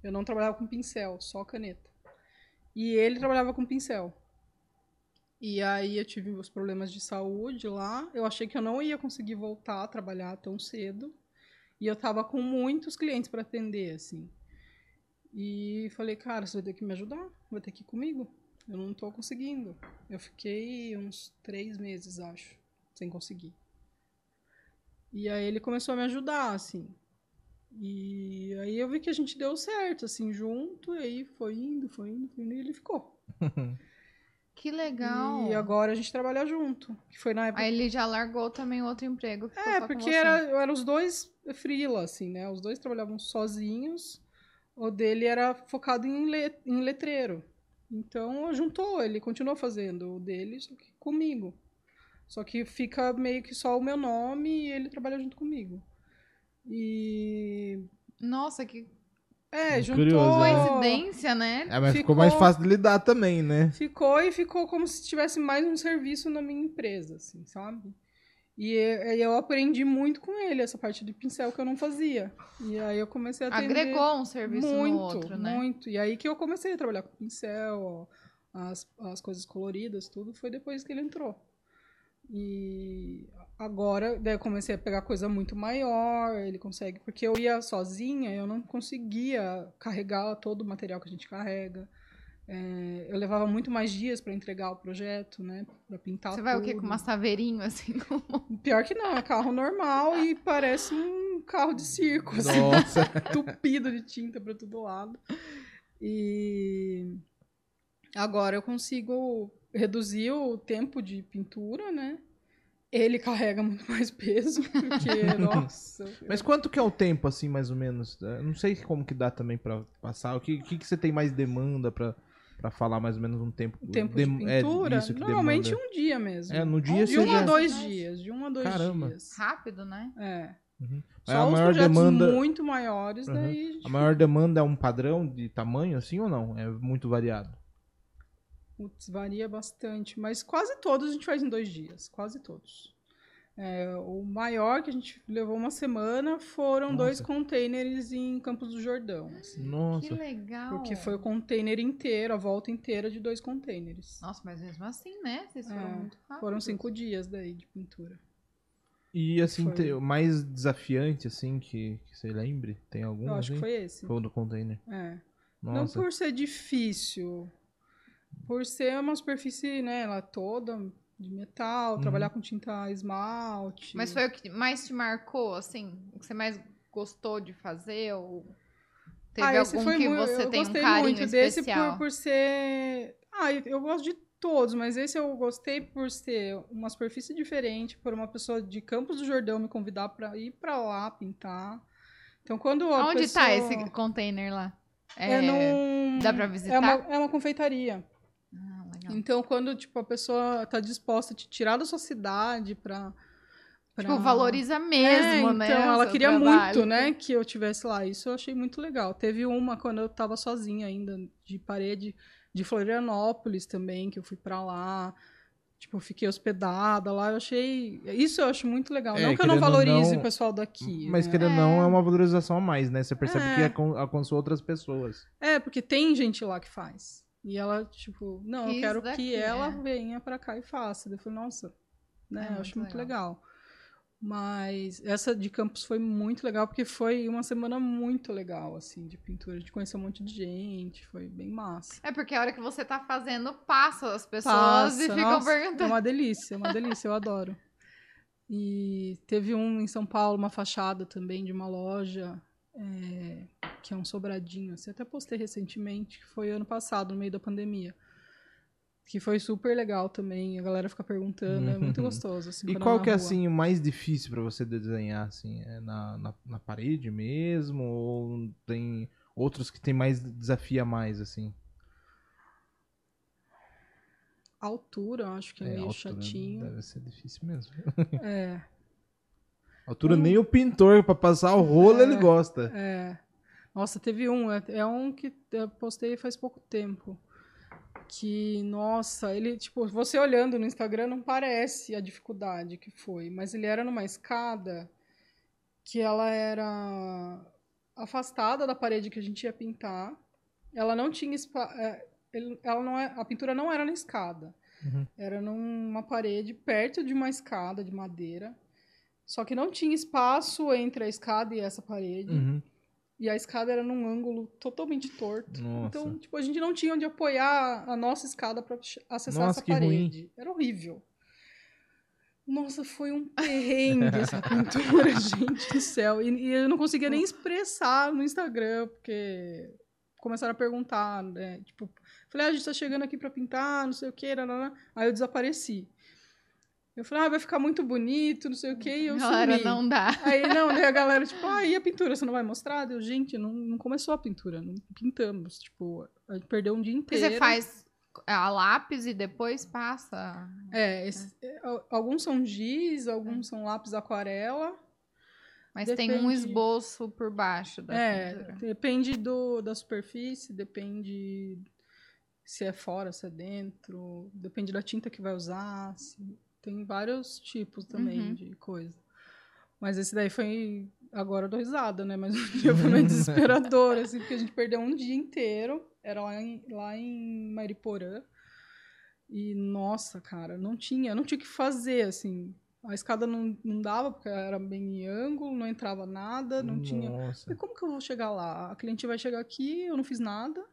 Eu não trabalhava com pincel, só caneta. E ele trabalhava com pincel. E aí eu tive os problemas de saúde lá. Eu achei que eu não ia conseguir voltar a trabalhar tão cedo. E eu tava com muitos clientes para atender, assim. E falei, cara, você vai ter que me ajudar, vai ter que ir comigo. Eu não tô conseguindo. Eu fiquei uns três meses, acho, sem conseguir. E aí ele começou a me ajudar, assim. E aí eu vi que a gente deu certo, assim, junto, e aí foi indo, foi indo, foi indo, e ele ficou. Que legal. E agora a gente trabalha junto. Que foi na época. Aí ele já largou também outro emprego. ficou é, só com porque você. era, eram os dois freela, assim, né? Os dois trabalhavam sozinhos. O dele era focado em, le, em letreiro. Então juntou, ele continuou fazendo o dele, só que comigo. Só que fica meio que só o meu nome e ele trabalha junto comigo. E. Nossa, que É, juntou. curioso, é. coincidência, né? É, mas ficou... Ficou- mais fácil de lidar também, né? Ficou e ficou como se tivesse mais um serviço na minha empresa, assim, sabe? E eu, eu aprendi muito com ele, essa parte de pincel que eu não fazia. E aí eu comecei a atender Agregou um serviço muito, no outro, né? muito. E aí que eu comecei a trabalhar com pincel, as, as coisas coloridas, tudo, foi depois que ele entrou. E agora, daí eu comecei a pegar coisa muito maior, ele consegue, porque eu ia sozinha, eu não conseguia carregar todo o material que a gente carrega. É, eu levava muito mais dias para entregar o projeto, né? Para pintar Você vai o quê? tudo. Com uma saveirinho, assim? como- Pior que não, é carro normal e parece um carro de circo, assim, Nossa. tupido de tinta para todo lado. E agora eu consigo reduzir o tempo de pintura, né? Ele carrega muito mais peso, porque, nossa. Mas quanto que é o tempo, assim, mais ou menos? Eu não sei como que dá também pra passar. O que, que, que você tem mais demanda pra, pra falar mais ou menos um tempo? Tempo Dem- de é, pintura, isso que normalmente demanda. um dia mesmo. É, no dia de você um já- a dois Nossa. dias, de um a dois Caramba. dias. Rápido, né? É. Uhum. Só a os maior projetos demanda, muito maiores, Uhum. daí a gente a maior demanda é um padrão de tamanho, assim, ou não? É muito variado. Putz, varia bastante, mas quase todos a gente faz em dois dias, quase todos. É, o maior que a gente levou uma semana foram dois Nossa. containers em Campos do Jordão, assim, Que Nossa. legal. porque foi o container inteiro, a volta inteira de dois containers. Nossa, mas mesmo assim, né? Vocês foram É, muito rápidos. Foram cinco dias daí de pintura. E assim, o mais desafiante, assim, que, que você lembre? Tem algum? Eu acho assim? que foi esse. Foi o do container. É. Não Nossa. por ser difícil, por ser uma superfície, né, ela toda de metal, Uhum. trabalhar com tinta esmalte. Mas foi o que mais te marcou, assim? O que você mais gostou de fazer? Ou teve Ah, esse algum foi que mui- você eu tem um gostei carinho muito desse especial? por, por ser. Ah, eu, eu gosto de todos, mas esse eu gostei por ser uma superfície diferente, por uma pessoa de Campos do Jordão me convidar para ir para lá pintar. Então quando a Onde pessoa... tá esse container lá? É, num... Dá pra visitar? É uma, é uma confeitaria. Então quando tipo a pessoa tá disposta a te tirar da sua cidade para Tipo, valoriza mesmo, é, né? Então, ela queria trabalho. muito, né, que eu tivesse lá. Isso eu achei muito legal. Teve uma quando eu tava sozinha ainda, de parede de Florianópolis também, que eu fui pra lá. Tipo, fiquei hospedada lá. Eu achei. Isso eu acho muito legal. É, não que eu não valorize não- o pessoal daqui. Mas né? querendo ou não, é uma valorização a mais, né? Você percebe É. que alcançou outras pessoas. É, porque tem gente lá que faz. E ela, tipo, não, eu quero daqui, que ela é. venha pra cá e faça. Eu falei, nossa, né? É eu acho muito muito legal. Mas essa de campus foi muito legal, porque foi uma semana muito legal, assim, de pintura, de conhecer um monte de gente, foi bem massa. É porque a hora que você tá fazendo, passa as pessoas Passa, e ficam nossa, É perguntando. uma delícia, é uma delícia, eu adoro. E teve um em São Paulo, uma fachada também de uma loja, é, que é um sobradinho, assim, até postei recentemente, que foi ano passado, no meio da pandemia. Que foi super legal também. A galera fica perguntando, é muito Uhum. gostoso. Assim, E quando qual que é rua. assim o mais difícil pra você desenhar assim, é na, na, na parede mesmo ou tem outros que tem mais desafia mais assim? A altura, eu acho que é, É, meio altura chatinho. Deve ser difícil mesmo. É, altura nem o pintor pra passar o rolo É. ele gosta. é. Nossa, teve um, é, é um que eu postei faz pouco tempo. Que, nossa, ele, tipo, você olhando no Instagram não parece a dificuldade que foi, mas ele era numa escada que ela era afastada da parede que a gente ia pintar. Ela não tinha espaço. ela não é, a pintura não era na escada. Uhum. Era numa parede perto de uma escada de madeira. Só que não tinha espaço entre a escada e essa parede. Uhum. E a escada era num ângulo totalmente torto. Nossa. Então, tipo, a gente não tinha onde apoiar a nossa escada para acessar Nossa, essa que ruim. parede. Era horrível. Nossa, foi um perrengue essa pintura, gente do céu. E, e eu não conseguia nem expressar no Instagram, porque começaram a perguntar, né? Tipo, falei, ah, a gente tá chegando aqui para pintar, não sei o quê, nanana. aí eu desapareci. Eu falei, ah, vai ficar muito bonito, não sei o quê, e eu Galera, sumi. não dá. Aí, não, daí a galera, tipo, ah, e a pintura, você não vai mostrar? Eu, gente, não, não começou a pintura, não pintamos. Tipo, a gente perdeu um dia inteiro. você faz a lápis e depois passa. É, esse- é, al- alguns são giz, alguns são lápis aquarela. Mas tem um Depende. esboço por baixo da É, pintura. depende do, da superfície, depende se é fora, se é dentro, depende da tinta que vai usar. se- tem vários tipos também Uhum. de coisa. Mas esse daí foi. Agora eu dou risada, né? Mas o dia foi meio desesperador, assim, porque a gente perdeu um dia inteiro. Era lá em, lá em Mariporã. E, nossa, cara, não tinha, não tinha o que fazer, assim. A escada não, não dava, porque era bem em ângulo, não entrava nada, não tinha. Nossa. E como que eu vou chegar lá? A cliente vai chegar aqui, eu não fiz nada.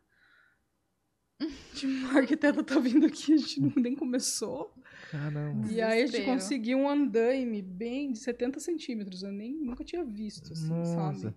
Tipo, a arquiteta tá vindo aqui, a gente nem começou. Caramba. E aí a gente conseguiu um andaime bem de 70 centímetros. Eu nem nunca tinha visto, assim, Nossa. sabe?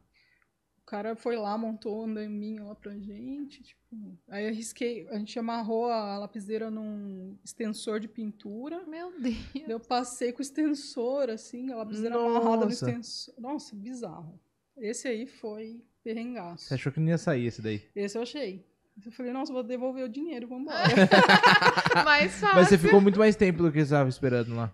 O cara foi lá, montou um andaiminho lá pra gente. Tipo, aí eu risquei, a gente amarrou a lapiseira num extensor de pintura. Meu Deus. Eu passei com o extensor, assim, a lapiseira amarrada no Nossa. extensor. Nossa, bizarro. Esse aí foi perrengaço. Você achou que não ia sair esse daí? Esse eu achei. Eu falei, nossa, vou devolver o dinheiro, vambora. Mais fácil. Mas você ficou muito mais tempo do que você estava esperando lá.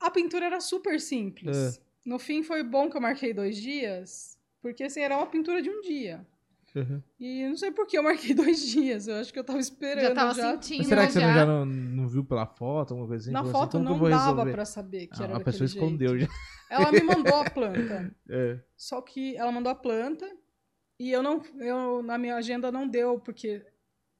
a pintura era super simples. É. No fim, foi bom que eu marquei dois dias, porque assim, era uma pintura de um dia. Uhum. E não sei por que eu marquei dois dias. Eu acho que eu tava esperando. Já tava já. sentindo. Mas será que você não- já. já não, não viu pela foto, alguma coisa assim? Na assim, foto eu não dava resolver? pra saber que Ah, era a pessoa daquele escondeu jeito. já. Ela me mandou a planta. É. Só que ela mandou a planta e eu não, eu na minha agenda não deu porque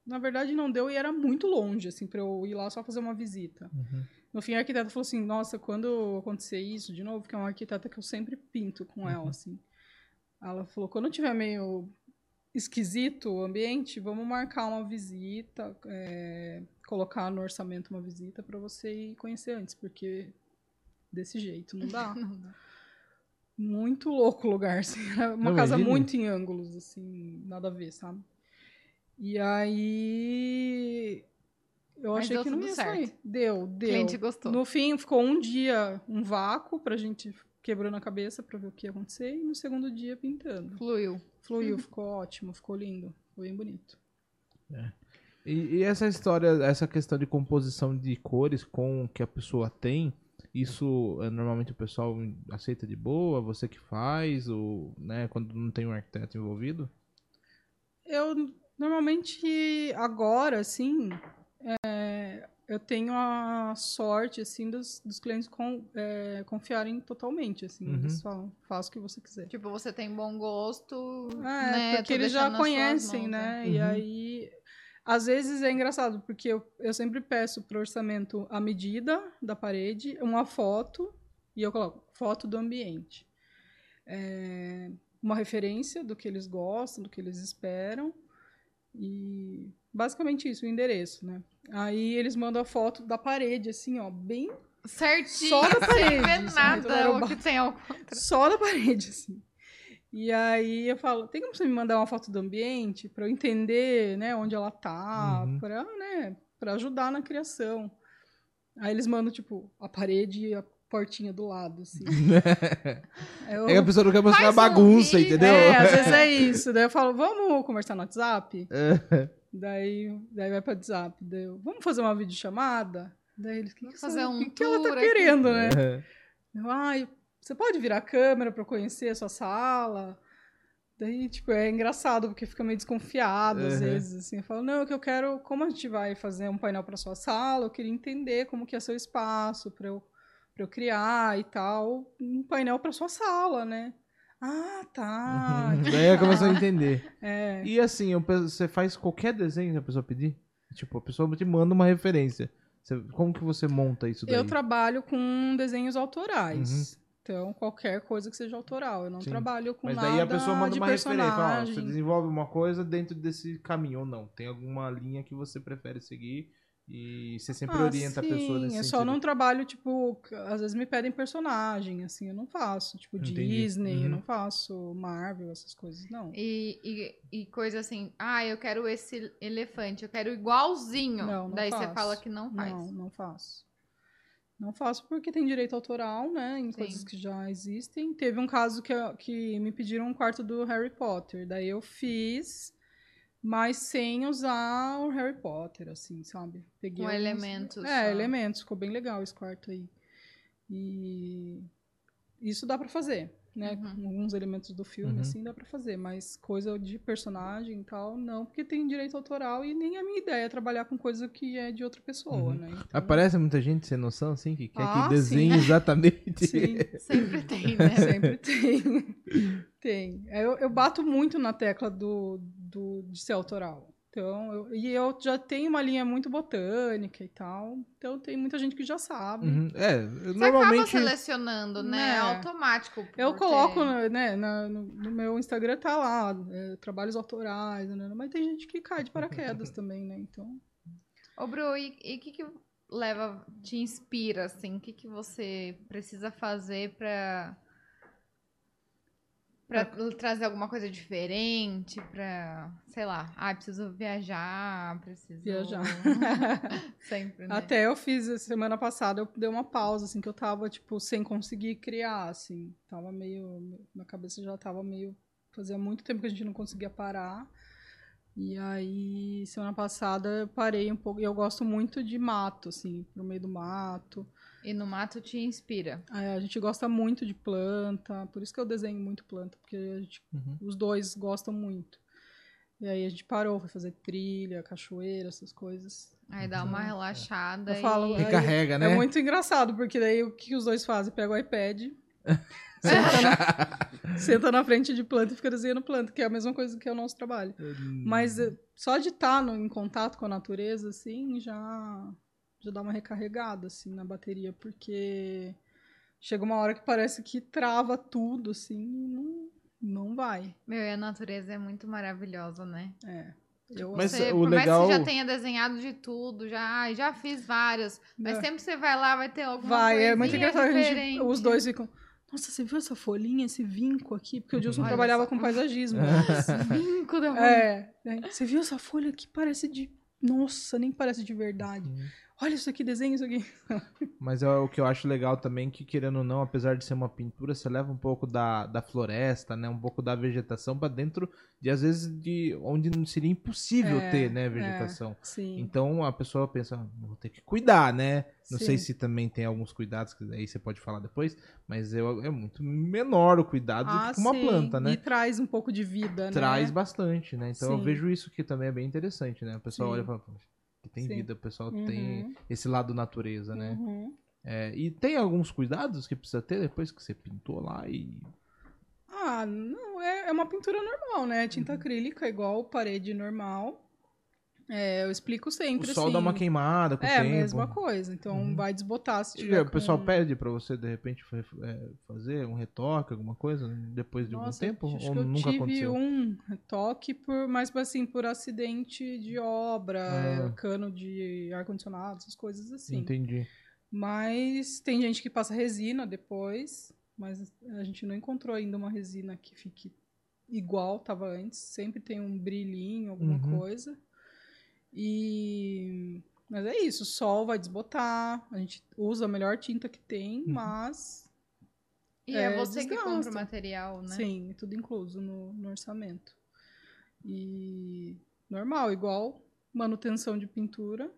na verdade não deu e era muito longe assim para eu ir lá só fazer uma visita. Uhum. No fim a arquiteta falou assim: "Nossa, quando acontecer isso de novo, que é uma arquiteta que eu sempre pinto com ela Uhum. assim". Ela falou: "Quando tiver meio esquisito o ambiente, vamos marcar uma visita, é, colocar no orçamento uma visita para você ir conhecer antes, porque desse jeito não dá". Não dá. Muito louco o lugar, assim. Era uma Não, casa imagina. muito em ângulos, assim, nada a ver, sabe? E aí. Eu Mas achei que não ia certo. sair. Deu, O deu. cliente gostou. No fim, ficou um dia um vácuo pra gente quebrando a cabeça pra ver o que ia acontecer. E no segundo dia, pintando. Fluiu. Fluiu, ficou ótimo, ficou lindo. Foi bem bonito. E, e essa história, essa questão de composição de cores com o que a pessoa tem, isso é, normalmente o pessoal aceita de boa, você que faz, ou, né, quando não tem um arquiteto envolvido? Eu normalmente agora, assim, é, eu tenho a sorte, assim, dos, dos clientes con- é, confiarem totalmente, assim, Uhum. eles falam, faça o que você quiser. Tipo, você tem bom gosto. É, né? porque tô eles já conhecem, mãos, né? E Uhum. aí, às vezes é engraçado, porque eu, eu sempre peço pro orçamento a medida da parede, uma foto, e eu coloco foto do ambiente. É, uma referência do que eles gostam, do que eles esperam. E basicamente isso, o endereço, né? Aí eles mandam a foto da parede, assim, ó, bem Certinho, Só da sem parede, ver sabe? nada Então o que tem ao contra. só da parede, assim. E aí eu falo, tem como você me mandar uma foto do ambiente para eu entender, né, onde ela tá, Uhum. para, né, para ajudar na criação. Aí eles mandam, tipo, a parede e a portinha do lado, assim. Eu- É que a pessoa não quer mostrar um bagunça, entendeu? É, às vezes é isso. Daí eu falo, vamos conversar no WhatsApp? É. Daí, daí vai para WhatsApp. Daí eu, vamos fazer uma videochamada? Daí eles, o que, que, fazer você- um que, que ela tá aqui. querendo, né? É. Eu, Ai, você pode virar a câmera para eu conhecer a sua sala? Daí, tipo, é engraçado, porque fica meio desconfiado às Uhum. vezes, assim. Eu falo, não, é que eu quero, como a gente vai fazer um painel para sua sala, eu queria entender como que é seu espaço para eu, pra eu criar e tal, um painel para sua sala, né? Ah, tá. Uhum. Daí ela começou a entender. É. E assim, eu você faz qualquer desenho que a pessoa pedir? Tipo, a pessoa te manda uma referência. Você- como que você monta isso daí? Eu trabalho com desenhos autorais. Então, qualquer coisa que seja autoral. Eu não. Sim. trabalho com Mas nada daí a pessoa manda de uma referência. Fala, você personagem. desenvolve uma coisa dentro desse caminho ou não. Tem alguma linha que você prefere seguir e você sempre Ah, orienta a pessoa sim, nesse Eu só sentido. não trabalho, tipo, às vezes me pedem personagem, assim, eu não faço. Tipo, Entendi. Disney, Uhum. eu não faço Marvel, essas coisas, não. E, e, e coisa assim, ah, eu quero esse elefante, eu quero igualzinho. Não, não Daí você faço. fala que não faz. Não, não faço. Não faço porque tem direito autoral, né? Em Sim. coisas que já existem. Teve um caso que, que me pediram um quarto do Harry Potter. Daí eu fiz, mas sem usar o Harry Potter, assim, sabe? Peguei Com alguns- elementos. É, só. elementos. Ficou bem legal esse quarto aí. E isso dá pra fazer, né? Uhum. Com alguns elementos do filme, Uhum. assim, dá pra fazer. Mas coisa de personagem e tal, não, porque tem direito autoral e nem a minha ideia é trabalhar com coisa que é de outra pessoa, Uhum. né? Então, Aparece muita gente sem noção, assim, que quer Ah, que desenhe sim. exatamente. Sim, Sempre tem, né? sempre tem. tem. Eu, eu bato muito na tecla do, do, de ser autoral. Então, eu- e eu já tenho uma linha muito botânica e tal. Então, tem muita gente que já sabe. Uhum. É, Você acaba normalmente. selecionando, né? Né. É automático. Eu porque- coloco, né, na- no, no meu Instagram tá lá, é, trabalhos autorais, né, mas tem gente que cai de paraquedas também, né? Então, Ô, Bru, e o que que leva, te inspira, assim? O que que você precisa fazer pra... Pra trazer alguma coisa diferente, pra, sei lá, ah, preciso viajar, preciso... Viajar. Sempre, né? até eu fiz semana passada, eu dei uma pausa, assim, que eu tava, tipo, sem conseguir criar, assim. Tava meio. Minha cabeça já tava meio. Fazia muito tempo que a gente não conseguia parar. E aí, semana passada, eu parei um pouco. E eu gosto muito de mato, assim, pro meio do mato. E no mato te inspira. Aí a gente gosta muito de planta, por isso que eu desenho muito planta, porque a gente Uhum. os dois gostam muito. E aí a gente parou, foi fazer trilha, cachoeira, essas coisas. Aí dá uma relaxada Eu e... falo, é, Recarrega, né? É muito engraçado, porque daí o que os dois fazem? Pega o iPad, senta na, senta na frente de planta e fica desenhando planta, que é a mesma coisa que é o nosso trabalho. Mas eh, só de estar em contato com a natureza, assim, já, já dá uma recarregada, assim, na bateria, porque chega uma hora que parece que trava tudo, assim, e não, não vai. Meu, e a natureza é muito maravilhosa, né? É. Eu, Mas Você, o por mais legal- que você já tenha desenhado de tudo, já, já fiz vários, mas É. sempre que você vai lá, vai ter alguma Vai, é muito engraçado. a gente- os dois ficam. Nossa, você viu essa folhinha, esse vinco aqui? Porque o Dilson Olha trabalhava só. com paisagismo. Vinco da é, né? Você viu essa folha aqui? Parece de. Nossa, nem parece de verdade. Uhum. Olha isso aqui, desenha isso aqui. Mas é o que eu acho legal também, que querendo ou não, apesar de ser uma pintura, você leva um pouco da, da floresta, né? Um pouco da vegetação pra dentro de, às vezes, de onde não seria impossível É, ter, né, é. vegetação. Sim. Então a pessoa pensa, "Ah, vou ter que cuidar, né? Não Sim. sei se também tem alguns cuidados, que aí você pode falar depois, mas é, é muito menor o cuidado do que com uma sim. planta, né? E traz um pouco de vida, né? Traz bastante, né? Então eu Sim. vejo isso que também é bem interessante, né? O pessoal olha e fala, "Poxa, que tem Sim. vida, o pessoal Uhum. tem esse lado natureza, né? Uhum. É, e tem alguns cuidados que precisa ter depois que você pintou lá e. Ah, não, é, é uma pintura normal, né? Uhum. Tinta acrílica, igual parede normal. É, eu explico sempre, o sol assim. dá uma queimada com É o a tempo. mesma coisa. Então Uhum. vai desbotar se E tiver o pessoal com... pede pra você, de repente, é, fazer um retoque, alguma coisa, depois de Nossa, algum tempo? acho Ou que eu nunca tive aconteceu? um toque por, mas assim, por acidente de obra, Ah. é, cano de ar-condicionado, essas coisas assim. Entendi. Mas tem gente que passa resina depois, mas a gente não encontrou ainda uma resina que fique igual estava antes. Sempre tem um brilhinho, alguma Uhum. coisa. E Mas é isso, o sol vai desbotar, a gente usa a melhor tinta que tem, Uhum. mas E é, É, você que compra o desgasta. material, né? sim, tudo incluso no, no orçamento. E normal, igual manutenção de pintura.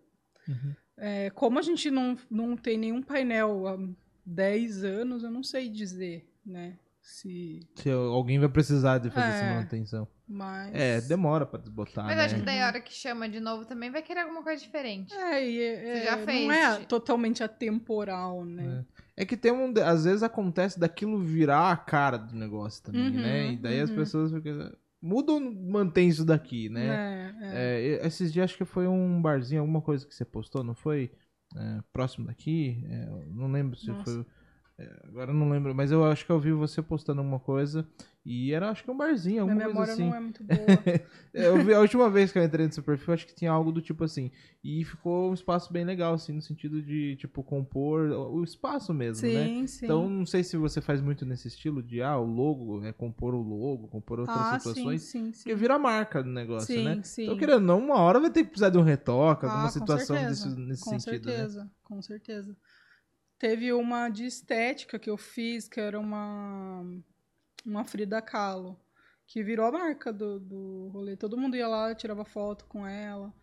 Uhum. É, como a gente não, não tem nenhum painel há 10 anos, eu não sei dizer, né? Se. Se alguém vai precisar de fazer essa É. manutenção. Mas. É, demora pra desbotar, Mas né? acho que daí a hora que chama de novo também vai querer alguma coisa diferente. É, e é, Você já é, fez, não é totalmente atemporal, né? É que tem um. Às vezes acontece daquilo virar a cara do negócio também, Uhum, né? E daí as uhum. pessoas ficam. Muda ou mantém isso daqui, né? É, é. É, esses dias acho que foi um barzinho, alguma coisa que você postou, não foi? É, próximo daqui? É, não lembro se Nossa. foi. É, agora eu não lembro, mas eu acho que eu vi você postando alguma coisa. E era, acho que um barzinho, Minha alguma coisa memória assim. não é muito boa. É, Eu vi a última vez que eu entrei seu perfil, acho que tinha algo do tipo assim. E ficou um espaço bem legal, assim, no sentido de, tipo, compor o espaço mesmo, né? sim, sim. Então, não sei se você faz muito nesse estilo de, ah, o logo, é compor o logo, compor outras ah, situações. sim, sim, sim. Porque vira marca do negócio, sim, né? sim. Então, querendo não, uma hora vai ter que precisar de um retoque, alguma Ah, com situação certeza, desse, nesse com sentido, né? certeza, com certeza. Teve uma de estética que eu fiz, que era uma, uma Frida Kahlo, que virou a marca do, do rolê. Todo mundo ia lá, tirava foto com ela.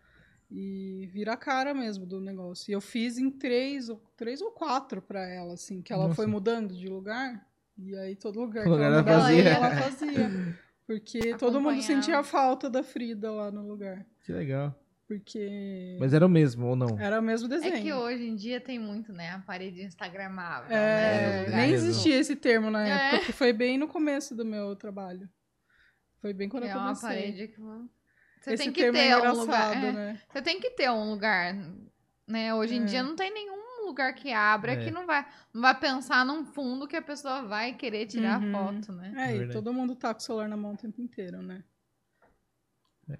E vira a cara mesmo do negócio. E eu fiz em três, ou- três ou quatro pra ela, assim, que ela Nossa. foi mudando de lugar. E aí todo lugar Todo que lugar ela mudava, fazia. ela fazia. Porque todo mundo sentia a falta da Frida lá no lugar. Que legal. Porque Mas era o mesmo, ou não? era o mesmo É desenho. que hoje em dia tem muito, né? A parede instagramável. É, né? É, nem mesmo. existia esse termo na É. época, porque foi bem no começo do meu trabalho. Foi bem quando é eu uma comecei. parede que você esse tem que termo ter é um lugar. é, né? Você tem que ter um lugar, né? Hoje em É. dia não tem nenhum lugar que abra É. que não vai, não vai pensar num fundo que a pessoa vai querer tirar Uhum. foto, né? É, e todo mundo tá com o celular na mão o tempo inteiro, né?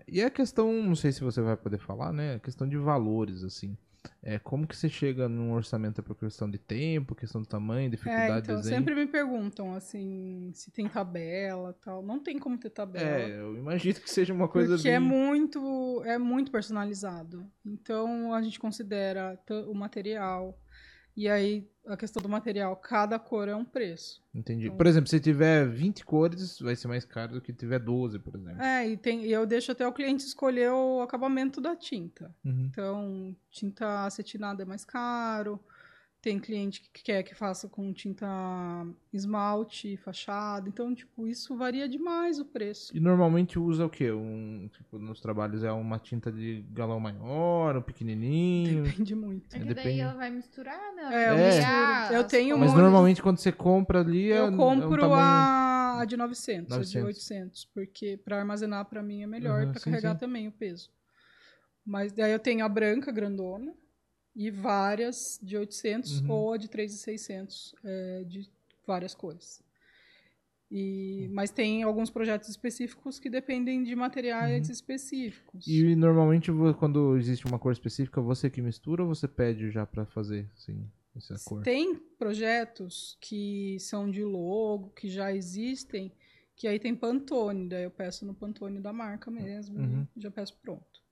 E a questão, não sei se você vai poder falar, né? A questão de valores, assim. É, como que você chega num orçamento é por questão de tempo, questão do tamanho, É, dificuldade então de desenho? sempre me perguntam, assim, se tem tabela tal. Não tem como ter tabela. É, eu imagino que seja uma coisa Porque bem... é muito, é muito personalizado. Então a gente considera o material. E aí a questão do material, cada cor é um preço. Entendi. Então- Por exemplo, se tiver 20 cores, vai ser mais caro do que tiver 12, por exemplo. É, e, tem, e eu deixo até o cliente escolher o acabamento da tinta. Uhum. Então, tinta acetinada é mais caro. Tem cliente que quer que faça com tinta esmalte, fachada. Então, tipo, isso varia demais o preço. E normalmente usa o quê? Um, tipo, nos trabalhos é uma tinta de galão maior, um pequenininho. Depende muito. É que Depende. daí ela vai misturar, né? Ela É, vai eu misturo. Eu as tenho Mas normalmente quando você compra ali é, é Eu um compro tamanho... a, a de 900, a 900. de 800, porque para armazenar para mim é melhor Uhum, e para sim, carregar sim. também o peso. Mas daí eu tenho a branca grandona e várias de 800 Uhum. ou a de 3,600 é, de várias cores. E, Uhum. mas tem alguns projetos específicos que dependem de materiais específicos. Uhum. E normalmente quando existe uma cor específica, você que mistura ou você pede já pra fazer, assim, essa cor? Tem projetos que são de logo, que já existem, que aí tem Pantone, daí eu peço no Pantone da marca mesmo Uhum. e já peço pronto.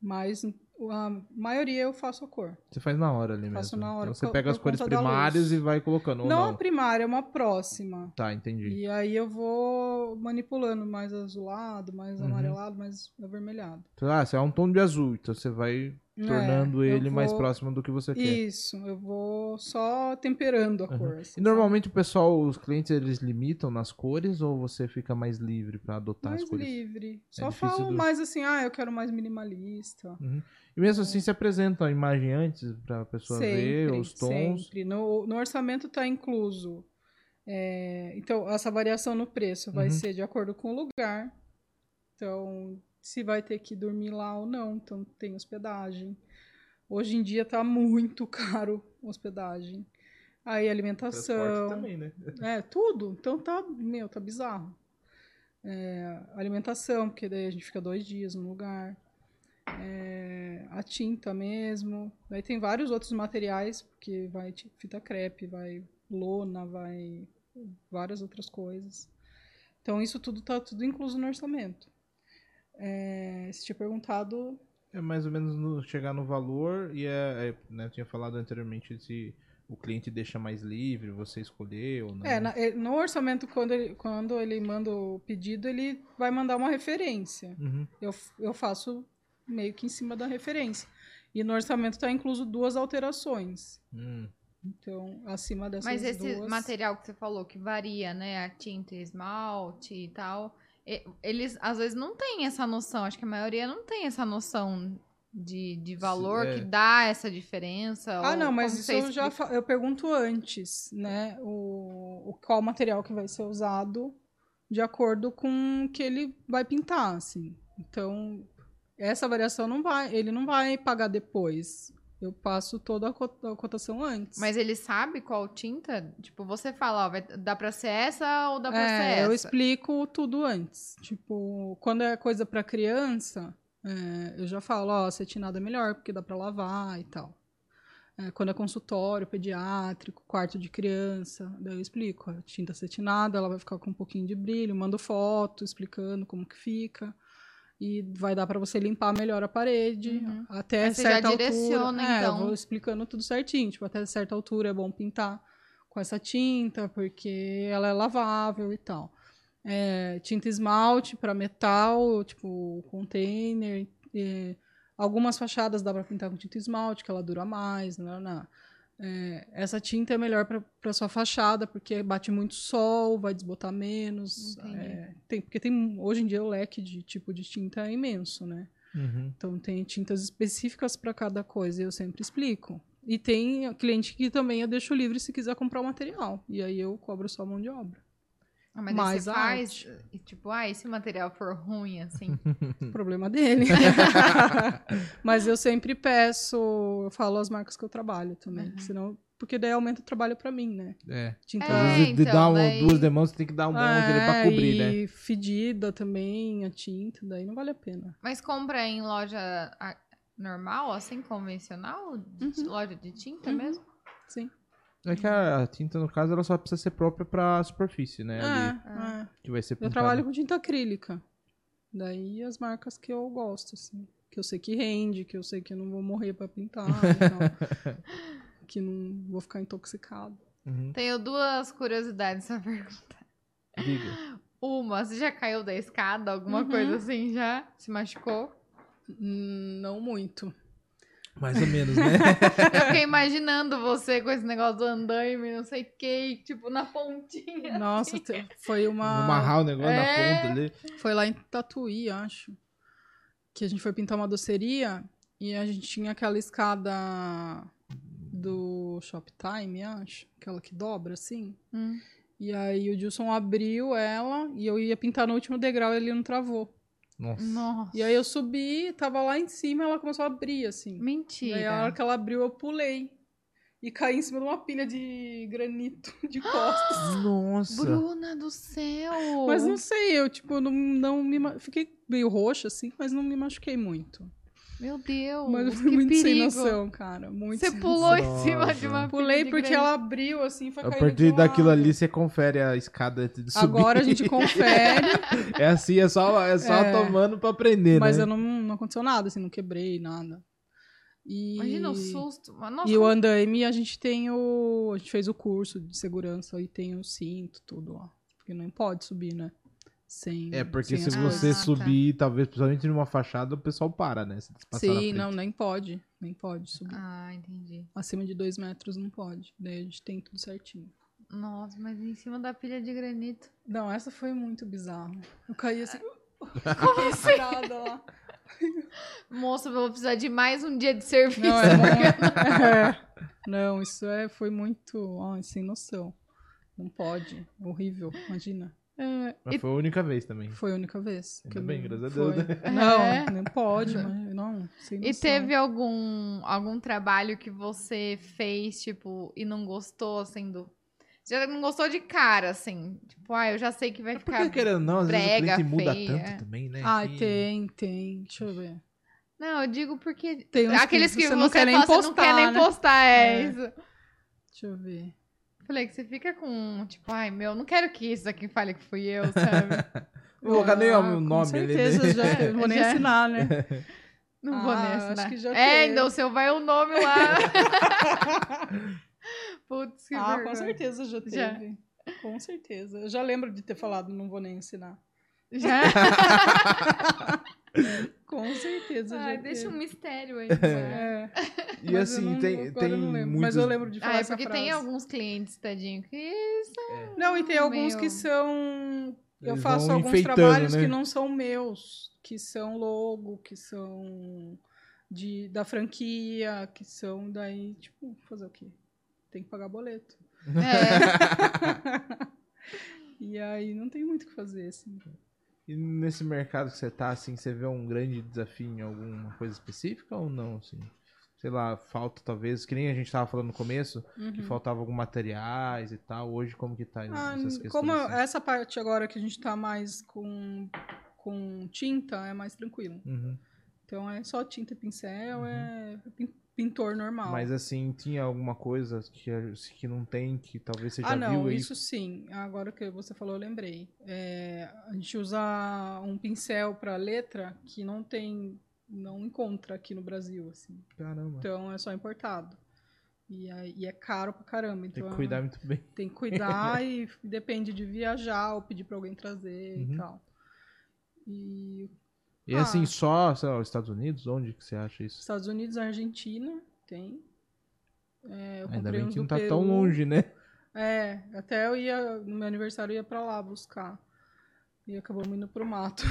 Mas a maioria eu faço a cor. Você faz na hora ali Faço mesmo. na hora Então você pega as cores primárias e vai colocando, não, não? a primária, é uma próxima. Tá, entendi. E aí eu vou manipulando mais azulado, mais Uhum. amarelado, mais avermelhado. Então, Ah, você é um tom de azul, então você vai tornando É, ele mais vou- próximo do que você quer. Isso, eu vou só temperando a Uhum. cor. assim, E normalmente o pessoal, os clientes, eles limitam nas cores ou você fica mais livre pra adotar mais as cores? livre. Só difícil falo do- mais assim, ah, eu quero mais minimalista. Uhum. E mesmo assim, você apresenta a imagem antes pra pessoa ver os tons. Sempre. No, no orçamento está incluso. é, então, essa variação no preço vai Uhum. ser de acordo com o lugar. Então, se vai ter que dormir lá ou não. Então, tem hospedagem. Hoje em dia tá muito caro hospedagem. Aí alimentação. também, né? É, tudo. Então tá, meu, tá bizarro. É, alimentação, porque daí a gente fica dois dias no lugar. É, a tinta mesmo. Daí tem vários outros materiais, porque vai fita crepe, vai lona, vai várias outras coisas. Então isso tudo tá tudo incluso no orçamento. É, você tinha perguntado. É mais ou menos no- chegar no valor e é, é, né, eu tinha falado anteriormente se o cliente deixa mais livre, você escolher ou não. É, na- é, no orçamento, quando ele, quando ele manda o pedido, ele vai mandar uma referência. Uhum. Eu, eu faço meio que em cima da referência. E no orçamento está incluso duas alterações. Hum. Então, acima dessas Mas esse duas... material que você falou, que varia, né? A tinta e esmalte e tal. Eles, às vezes, não têm essa noção. Acho que a maioria não tem essa noção de, de valor é. que dá essa diferença. Ah, ou não, mas isso eu já eu pergunto antes, né? O, o qual material que vai ser usado de acordo com o que ele vai pintar, assim. Então, essa variação não vai, ele não vai pagar depois. Eu passo toda a co- a cotação antes. Mas ele sabe qual tinta? Tipo, você fala, ó, vai, dá pra ser essa ou dá pra ser É, essa? eu explico tudo antes. Tipo, quando é coisa pra criança, é, eu já falo, ó, cetinado é melhor, porque dá pra lavar e tal. É, quando é consultório, pediátrico, quarto de criança, daí eu explico. A tinta cetinada, ela vai ficar com um pouquinho de brilho, mando foto explicando como que fica. E vai dar pra você limpar melhor a parede, Uhum. até você já certa direciona, altura. É, então. eu vou explicando tudo certinho. Tipo, até certa altura é bom pintar com essa tinta, porque ela é lavável e tal. É, tinta esmalte para metal, tipo container. é, algumas fachadas dá para pintar com tinta esmalte, que ela dura mais. Não, não. É, essa tinta é melhor para sua fachada, porque bate muito sol, vai desbotar menos. É, tem, porque tem, hoje em dia o leque de tipo de tinta é imenso, né? Uhum. Então tem tintas específicas para cada coisa, e eu sempre explico. E tem cliente que também eu deixo livre se quiser comprar o material. E aí eu cobro só a mão de obra. Ah, mas mais você a faz, e tipo, ah, e se o material for ruim, assim. Problema dele. Mas eu sempre peço, eu falo as marcas que eu trabalho também. Uhum. Senão, porque daí aumenta o trabalho para mim, né? É. Tinta É, Às vezes de então, dar um- daí- duas demãos, você tem que dar um monte ali pra É, cobrir, né? e fedida também, a tinta, daí não vale a pena. Mas compra em loja ah, normal, assim, convencional? De- Uhum. Loja de tinta Uhum. mesmo? Sim. É que a, tinta, no caso, ela só precisa ser própria pra superfície, né? ali, É, é. que vai ser Eu pintada. trabalho com tinta acrílica. Daí as marcas que eu gosto, assim. Que eu sei que rende, que eu sei que eu não vou morrer pra pintar e tal. que não vou ficar intoxicado. Uhum. Tenho duas curiosidades pra perguntar. Diga. Uma, você já caiu da escada, alguma Uhum. coisa assim já? Se machucou? Não muito. Mais ou menos, né? Eu fiquei imaginando você com esse negócio do andaime, não sei o que, tipo, na pontinha. Nossa, te- foi uma. Amarrar o negócio É. na ponta ali. Foi lá em Tatuí, acho. Que a gente foi pintar uma doceria e a gente tinha aquela escada do Shoptime, acho. Aquela que dobra assim. Hum. E aí o Dilson abriu ela e eu ia pintar no último degrau e ele não travou. Nossa. Nossa. E aí eu subi, tava lá em cima e ela começou a abrir, assim. E aí a hora Mentira. que ela abriu, eu pulei. E caí em cima de uma pilha de granito de costas. Nossa. Bruna do céu! Mas não sei, eu, tipo, não, não me. Fiquei meio roxa, assim, mas não me machuquei muito. Meu Deus, Mas eu que fui muito sem perigo. noção, cara. Muito Você sem pulou em Nossa. cima de uma Pulei de porque granito. ela abriu, assim, foi A partir daquilo ali, você confere a escada de subir. Agora a gente confere, É assim, é só, é só É. tomando pra aprender, mas né? eu não, não aconteceu nada, assim, não quebrei nada. E... Imagina o susto. Nossa, E o andaime, a gente tem o. A gente fez o curso de segurança e tem o cinto, tudo lá. Porque não pode subir, né? Sem. É, porque se coisas. você Ah, tá. subir, talvez, principalmente numa fachada, o pessoal para, né? Se Sim, não, nem pode. Nem pode subir. Ah, entendi. Acima de dois metros não pode. Daí a gente tem tudo certinho. Nossa, mas em cima da pilha de granito. Não, essa foi muito bizarra. Eu caí assim. Como assim? lá. Moça, eu vou precisar de mais um dia de serviço. Não, é muito... é. Não, isso é, foi muito. Ai, sem noção. Não pode. Horrível, imagina. É, Mas foi a única vez também. foi a única vez. Ainda eu bem, graças a foi. Deus, né? Não, É. não pode, mas não, sem E noção. teve algum, algum trabalho que você fez, tipo, e não gostou, assim, do... Já não gostou de cara, assim? Tipo, ah, eu já sei que vai É ficar... porque, querendo ou não, às vezes o brega, cliente muda feia. tanto também, né? Ah, que- tem, tem. Deixa eu ver. Não, eu digo porque... Tem uns Aqueles que, você você, não quer nem você não postar, quer nem né? postar, é, É. isso. Deixa eu ver. Falei que você fica com, tipo, ai, meu, não quero que isso aqui fale que fui eu, sabe? Vou colocar nem o Ah, meu com nome ali, né? certeza, já, não vou nem Já. assinar, né? Não vou Ah, nessa, acho né? que já é, então o seu vai o nome lá. Putz, que ah, vergonha. com certeza já teve. Já. Com certeza. Eu já lembro de ter falado, não vou nem ensinar. Já? Com certeza já deixa um mistério aí. É, E mas eu assim, não- tem, tem muitos... Mas eu lembro de falar Ah, é essa porque tem frase. alguns clientes, tadinho, que são... Não, e tem alguns que são. Eu Eles faço alguns trabalhos né? que não são meus, que são logo, que são de, da franquia, que são daí, tipo, fazer o quê? Tem que pagar boleto. É, E aí não tem muito o que fazer, assim. E nesse mercado que você tá, assim, você vê um grande desafio em alguma coisa específica ou não, assim? Sei lá, falta talvez, que nem a gente tava falando no começo, que faltava alguns materiais e tal. Hoje como que tá Uhum. Ah, questões? como assim? essa parte agora que a gente tá mais com, com tinta, é mais tranquilo. Uhum. Então é só tinta e pincel, é pin- pintor normal. Mas assim, tinha alguma coisa que, que não tem, que talvez você já ah, não, viu aí? isso sim. Agora que você falou, eu lembrei. É, a gente usa um pincel para letra que não tem, não encontra aqui no Brasil, assim. Caramba, Então é só importado. E, e é caro pra caramba. tem Então que cuidar muito bem. tem que cuidar e depende de viajar ou pedir para alguém trazer Uhum. e tal. E E Ah. assim, só, sei lá, os Estados Unidos, onde que você acha isso? Estados Unidos, Argentina, tem. É, eu Ainda bem que não tá tão Peru. longe, né? É, até eu ia, no meu aniversário eu ia pra lá buscar. E acabamos indo pro mato.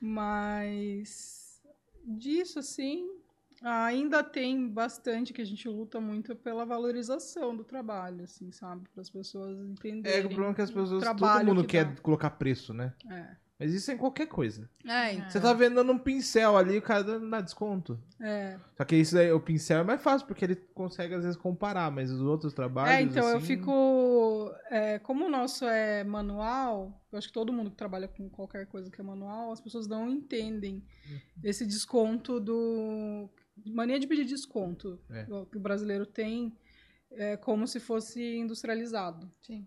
Mas disso, assim, ainda tem bastante que a gente luta muito pela valorização do trabalho, assim, sabe? Para as pessoas entenderem. É, o problema é que as pessoas, todo mundo que quer dá. colocar preço, né? É. Mas isso é em qualquer coisa. É, então, Você tá vendendo um pincel ali, o cara dá desconto. é. Só que isso daí, o pincel é mais fácil, porque ele consegue às vezes comparar, mas os outros trabalhos. É, então eu assim, fico. é, como o nosso é manual, eu acho que todo mundo que trabalha com qualquer coisa que é manual, as pessoas não entendem Uhum. esse desconto do. Mania de pedir desconto É. que o brasileiro tem, é como se fosse industrializado. Sim.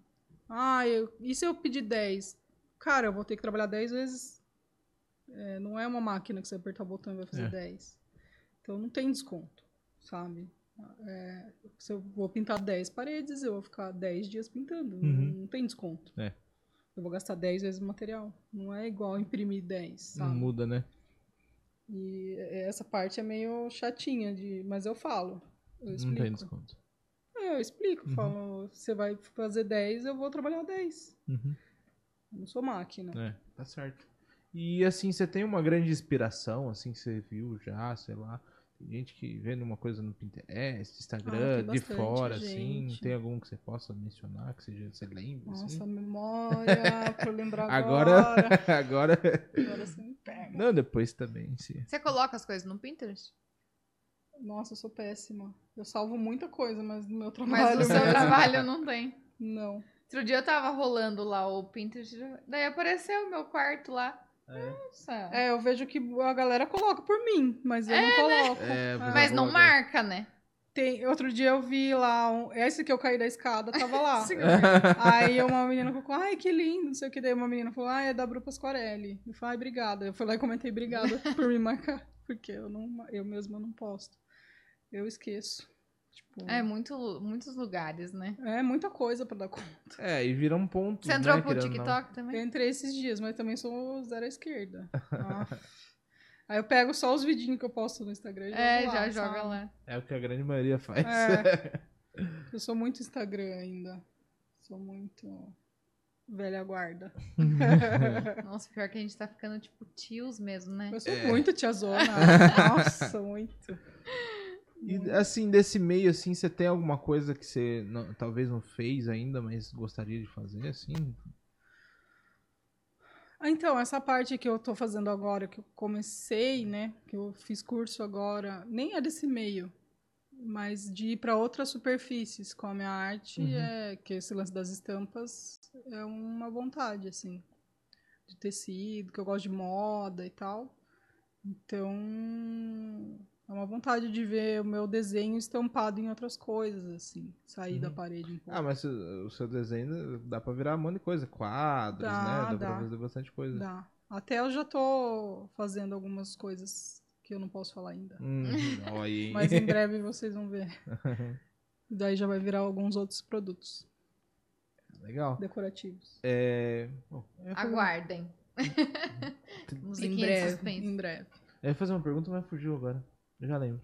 Ah, eu, e se eu pedir 10? Cara, eu vou ter que trabalhar 10 vezes. É, não é uma máquina que você apertar o botão e vai fazer É. 10. Então não tem desconto, sabe? É, se eu vou pintar 10 paredes, eu vou ficar 10 dias pintando. Não, Uhum. não tem desconto. É. Eu vou gastar 10 vezes o material. Não é igual imprimir 10, Não sabe? muda, né? E essa parte é meio chatinha, de, mas eu falo. Eu Não explico. tem desconto. É, eu explico. Uhum. Falo, você vai fazer 10, eu vou trabalhar 10. Uhum. Eu não sou máquina. É, tá certo. E assim, você tem uma grande inspiração, assim, que você viu já, sei lá. Tem gente que vê uma coisa no Pinterest, Instagram, Ah, de fora, assim. gente. Tem algum que você possa mencionar, que você, você lembre, Nossa, assim? memória, pra lembrar Agora, agora. agora... Agora você me pega. Não, depois também, sim. Você coloca as coisas no Pinterest? Nossa, eu sou péssima. Eu salvo muita coisa, mas no meu Mas trabalho o seu mesmo, trabalho não tem. não. Outro dia eu tava rolando lá o Pinterest, daí apareceu o meu quarto lá. Nossa. É, eu vejo que a galera coloca por mim, mas eu não coloco. É, Ah. Mas não marca, né? Tem, outro dia eu vi lá, um, esse que eu caí da escada, tava lá. Sim. Aí uma menina colocou, ai, que lindo, não sei o que. Daí uma menina falou, ai, é da Bru Pasquarelli. Eu falei, ai, obrigada. Eu fui lá e comentei, obrigada por me marcar. Porque eu, não, eu mesma não posto. Eu esqueço. Tipo, É muito, muitos lugares, né? é muita coisa pra dar conta. É, e vira um ponto, Você entrou né, pro ou não. TikTok Eu também? entrei esses dias, mas também sou zero à esquerda. Ah. Aí eu pego só os vidinhos que eu posto no Instagram e jogo É, lá, já joga sabe? lá. É o que a grande maioria faz. É. Eu sou muito Instagram ainda. Sou muito velha guarda. Nossa, pior que a gente tá ficando tipo tios mesmo, né? Eu sou É. muito tiazona. Nossa, muito. E assim, desse meio, assim, você tem alguma coisa que você não- talvez não fez ainda, mas gostaria de fazer, assim? Ah, Então, essa parte que eu tô fazendo agora, que eu comecei, né? Que eu fiz curso agora, nem é desse meio, mas de ir para outras superfícies com a minha arte, Uhum. é que esse lance das estampas é uma vontade, assim, de tecido, que eu gosto de moda e tal. Então, é uma vontade de ver o meu desenho estampado em outras coisas, assim, sair da Uhum. parede um pouco. Ah, mas o seu desenho dá pra virar um monte de coisa. Quadros, Dá, né? Dá, dá. pra fazer bastante coisa. Dá. Até eu já tô fazendo algumas coisas que eu não posso falar ainda. Hum. Mas em breve vocês vão ver. Daí já vai virar alguns outros produtos Legal. decorativos. É... bom, Aguardem. Em breve, em breve. Eu ia fazer uma pergunta, mas fugiu agora. Eu já lembro.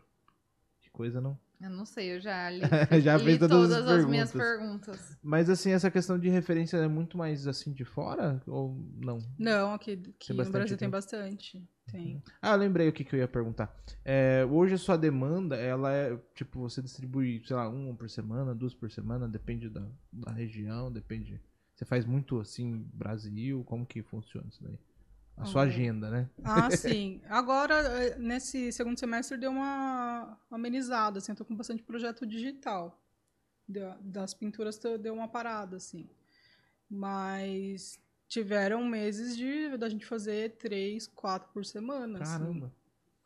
Que coisa, não? Eu não sei, eu já li, Já li todas todas, as as minhas perguntas. Mas assim, essa questão de referência é muito mais assim de fora? Ou não? Não, aqui, aqui no Brasil tem aqui. bastante. Tem. Ah, eu lembrei o que, que eu ia perguntar. É, hoje a sua demanda, ela é, tipo, você distribui, sei lá, uma por semana, duas por semana, depende da, da região, depende. Você faz muito assim, Brasil, como que funciona isso daí? A sua Ah, agenda, né? Ah, sim. Agora, eh, nesse segundo semestre, deu uma amenizada, assim, eu tô com bastante projeto digital. Das pinturas deu uma parada, assim. Mas tiveram meses de da gente fazer três, quatro por semana. assim, Caramba.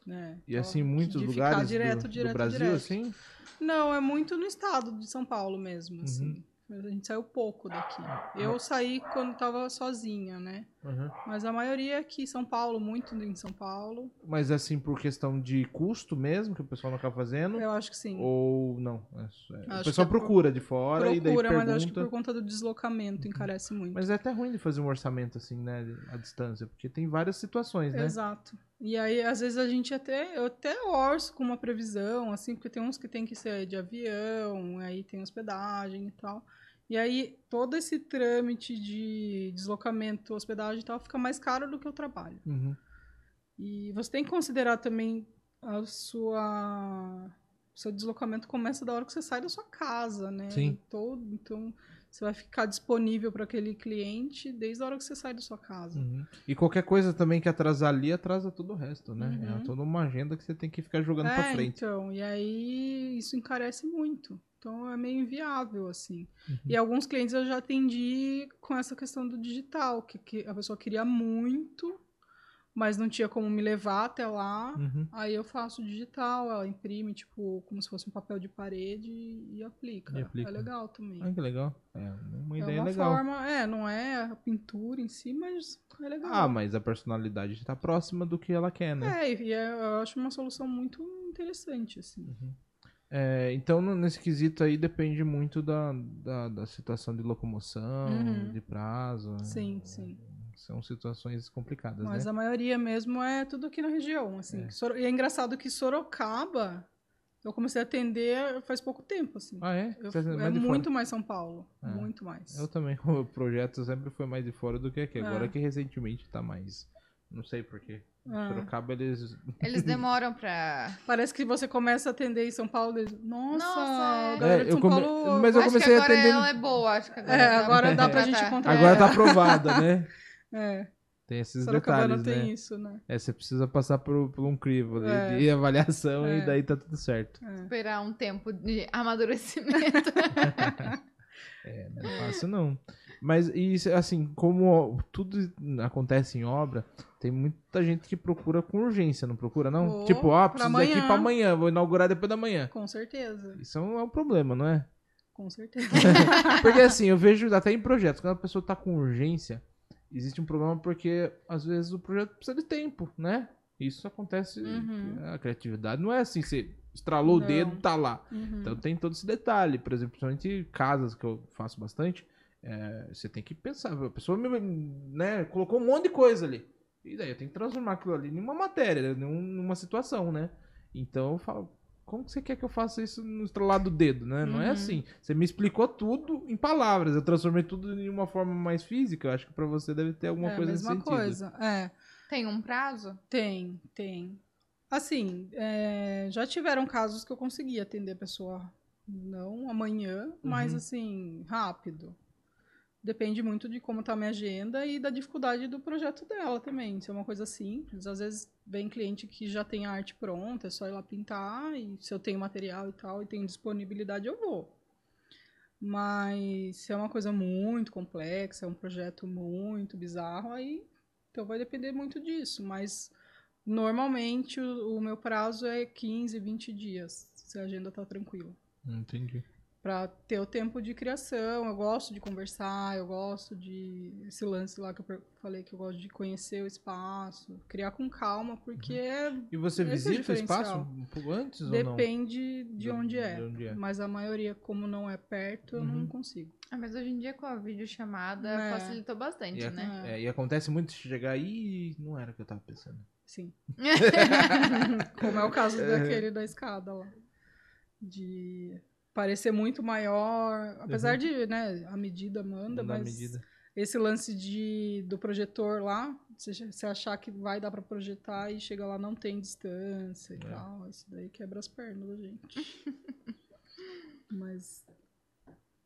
né? E assim, Então, muitos de ficar lugares direto, do, direto, do Brasil, direto. assim? Não, é muito no estado de São Paulo mesmo, Uhum. assim. A gente saiu pouco daqui. Eu saí quando tava sozinha, né? Uhum. Mas a maioria é aqui em São Paulo, muito em São Paulo. Mas assim, por questão de custo mesmo, que o pessoal não acaba fazendo? Eu acho que sim. Ou não? É é- o pessoal é por- procura de fora e daí Procura, pergunta. mas eu acho que por conta do deslocamento encarece muito. Mas é até ruim de fazer um orçamento assim, né? À distância, porque tem várias situações, né? Exato. E aí, às vezes, a gente até, eu até orço com uma previsão, assim, porque tem uns que tem que ser de avião, aí tem hospedagem e tal. E aí, todo esse trâmite de deslocamento, hospedagem e tal, fica mais caro do que o trabalho. Uhum. E você tem que considerar também a sua o seu deslocamento começa da hora que você sai da sua casa, né? Sim. Todo, então você vai ficar disponível para aquele cliente desde a hora que você sai da sua casa. Uhum. E qualquer coisa também que atrasar ali, atrasa todo o resto, né? Uhum. É toda uma agenda que você tem que ficar jogando É, frente. então, e aí isso encarece muito. Então é meio inviável, assim. Uhum. E alguns clientes eu já atendi com essa questão do digital, que, que a pessoa queria muito, mas não tinha como me levar até lá. Uhum. Aí eu faço digital, ela imprime, tipo, como se fosse um papel de parede e aplica. E aplica. É legal também. Ah, que legal. É uma é ideia uma legal. forma, é, não é a pintura em si, mas é legal. Ah, mas a personalidade tá próxima do que ela quer, né? É, e é- eu acho uma solução muito interessante, assim. É, então, nesse quesito aí, depende muito da, da, da situação de locomoção, Uhum. de prazo. Sim, sim. São situações complicadas, Mas né? a maioria mesmo é tudo aqui na região, assim. É. E é engraçado que Sorocaba, eu comecei a atender faz pouco tempo, assim. Ah, é? Eu- é é de fora? muito mais São Paulo. Ah. Muito mais. Eu também, o projeto sempre foi mais de fora do que aqui. Agora É. que recentemente tá mais. Não sei porquê. Ah. Sorocaba, eles. Eles demoram pra. Parece que você começa a atender em São Paulo e diz, nossa, Nossa, a é. galera É, de eu São come- Paulo... Mas eu acho comecei que a agora atender- ela é boa, acho que agora. É, dá agora pra dá pra gente encontrar. Agora tá aprovada, né? É, Tem esses Sorocaba detalhes, não tem né? isso, né? É, você precisa passar por, por um crivo ali É. de avaliação e É. daí tá tudo certo. É. Esperar um tempo de amadurecimento. É, não é fácil não. Mas, e assim, como tudo acontece em obra, tem muita gente que procura com urgência, não procura, não? Oh, tipo, ah, preciso daqui amanhã. pra amanhã, vou inaugurar depois da manhã. Com certeza, Isso é um, é um problema, não é? com certeza. Porque assim, eu vejo até em projetos, quando a pessoa tá com urgência, existe um problema porque às vezes o projeto precisa de tempo, né? Isso acontece, Uhum. a criatividade não é assim, você estralou o Não. dedo, tá lá. Uhum. Então tem todo esse detalhe, por exemplo, principalmente casas que eu faço bastante, é, você tem que pensar, a pessoa me, né, colocou um monte de coisa ali. E daí eu tenho que transformar aquilo ali numa matéria, num- numa situação, né? Então eu falo, como que você quer que eu faça isso no estralar do dedo, né? Não é Uhum. assim. Você me explicou tudo em palavras, eu transformei tudo em uma forma mais física, eu acho que pra você deve ter alguma é a coisa nesse mesma sentido. coisa. É, Tem um prazo? tem, tem. Assim, é, já tiveram casos que eu consegui atender a pessoa não amanhã, mas Uhum. assim, rápido. Depende muito de como tá a minha agenda e da dificuldade do projeto dela também. Se é uma coisa simples, às vezes vem cliente que já tem a arte pronta, é só ir lá pintar, e se eu tenho material e tal, e tenho disponibilidade, eu vou. Mas se é uma coisa muito complexa, é um projeto muito bizarro, aí então vai depender muito disso. Mas normalmente o, o meu prazo é 15, 20 dias, se a agenda tá tranquila. Entendi. Pra ter o tempo de criação. Eu gosto de conversar, eu gosto de. Esse lance lá que eu falei que eu gosto de conhecer o espaço, criar com calma, porque E você Esse é o visita o espaço um antes ou não? depende de onde é. de onde é. Mas a maioria, como não é perto, eu Uhum. não consigo. Ah, mas hoje em dia com a videochamada É. facilitou bastante, E, a- né? é, e acontece muito de chegar aí e não era o que eu tava pensando. Sim. Como é o caso daquele da escada lá. De parecer muito maior. Apesar de, né, a medida manda, Não mas medida. esse lance de, do projetor lá, você, achar que vai dar pra projetar e chega lá não tem distância e É. tal. Isso daí quebra as pernas da gente. mas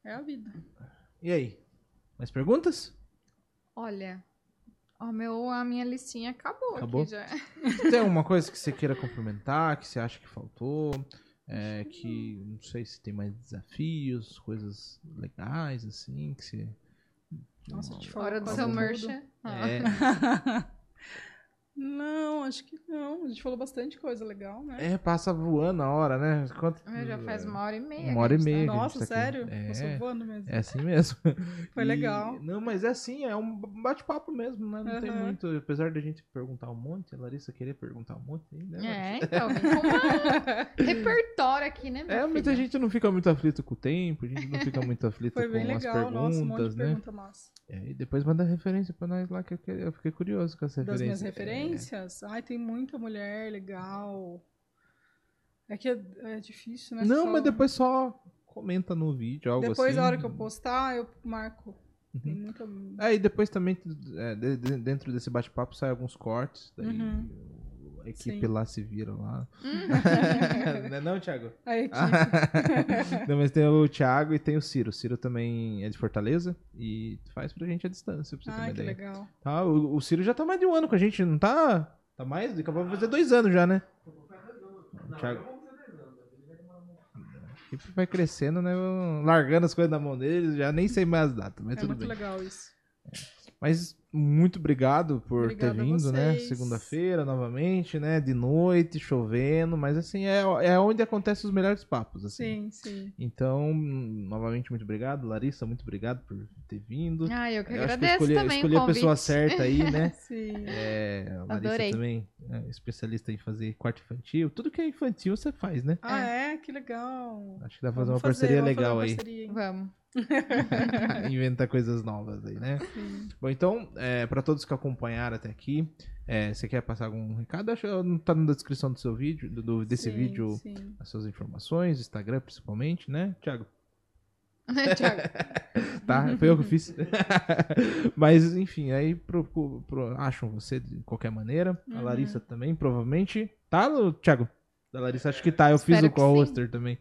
é a vida. E aí? Mais perguntas? Olha, ó, meu, a minha listinha acabou, Acabou? aqui já. Tem alguma coisa que você queira complementar, que você acha que faltou? É, que não sei se tem mais desafios, coisas legais, assim, que você. Nossa, te falo Hora do seu tudo. merchan. Ah. É, Não, acho que não. A gente falou bastante coisa legal, né? é, passa voando a hora, né? Quanto... Meu, já faz uma hora e meia. Uma hora e gente meia. tá- Nossa, tá sério? É. Passou voando mesmo. É assim mesmo. Foi E- legal. Não, mas é assim, é um bate-papo mesmo, né? Não tem Aham. muito. Apesar da gente perguntar um monte, a Larissa querer perguntar um monte, né? É, então, repertório aqui, né, meu É, muita gente não fica muito aflito com o tempo, a gente não fica muito aflito Foi com bem as legal, nossa, um monte perguntas, de né? pergunta massa. É, e depois manda referência pra nós lá, que eu, que- eu fiquei curioso com as Das referências. minhas referências, ai, tem muita mulher legal. É que é, é difícil, né? Não, Só- mas depois só comenta no vídeo, algo Depois, assim. a hora que eu postar, eu marco. Tem Uhum. muita. É, e depois também, é, de- de- dentro desse bate-papo, sai alguns cortes, daí Uhum. Equipe Sim. lá se vira lá. não é não, Thiago? A equipe. não, mas tem o Thiago e tem o Ciro. O Ciro também é de Fortaleza e faz pra gente a distância, pra você ter uma Ai, que ideia. legal. Tá, o, o Ciro já tá mais de um ano com a gente, não tá? Tá mais? Acabou de fazer dois anos já, né? O Thiago... Vai crescendo, né? Largando as coisas na mão deles, já nem sei mais as datas, mas é tudo muito bem. legal isso. Mas muito obrigado por Obrigada ter vindo, né? Segunda-feira, novamente, né? De noite, chovendo, mas assim, é, é onde acontecem os melhores papos, assim. Sim, sim. Então, novamente, muito obrigado. Larissa, muito obrigado por ter vindo. Ah, eu que Eu acho que eu agradeço escolhi, também escolhi o a pessoa certa aí, né? Sim. É, a Larissa Adorei. também é especialista em fazer quarto infantil. Tudo que é infantil você faz, né? Ah, é? Que legal. Acho que dá pra fazer Vamos uma parceria vamos fazer legal uma aí. parceria, hein? Vamos. Inventar coisas novas aí, né? Sim. Bom, então, é, para todos que acompanharam até aqui, é, você quer passar algum recado? Acho que tá na descrição do seu vídeo, do, desse Sim, vídeo, Sim. as suas informações, Instagram principalmente, né, Thiago? Thiago. Tá, foi eu que fiz. Mas, enfim, aí pro, pro- pro- acham você de qualquer maneira. A Uhum. Larissa também, provavelmente. Tá, Thiago? Da Larissa, acho que tá. Eu fiz Espero o que co-hoster também.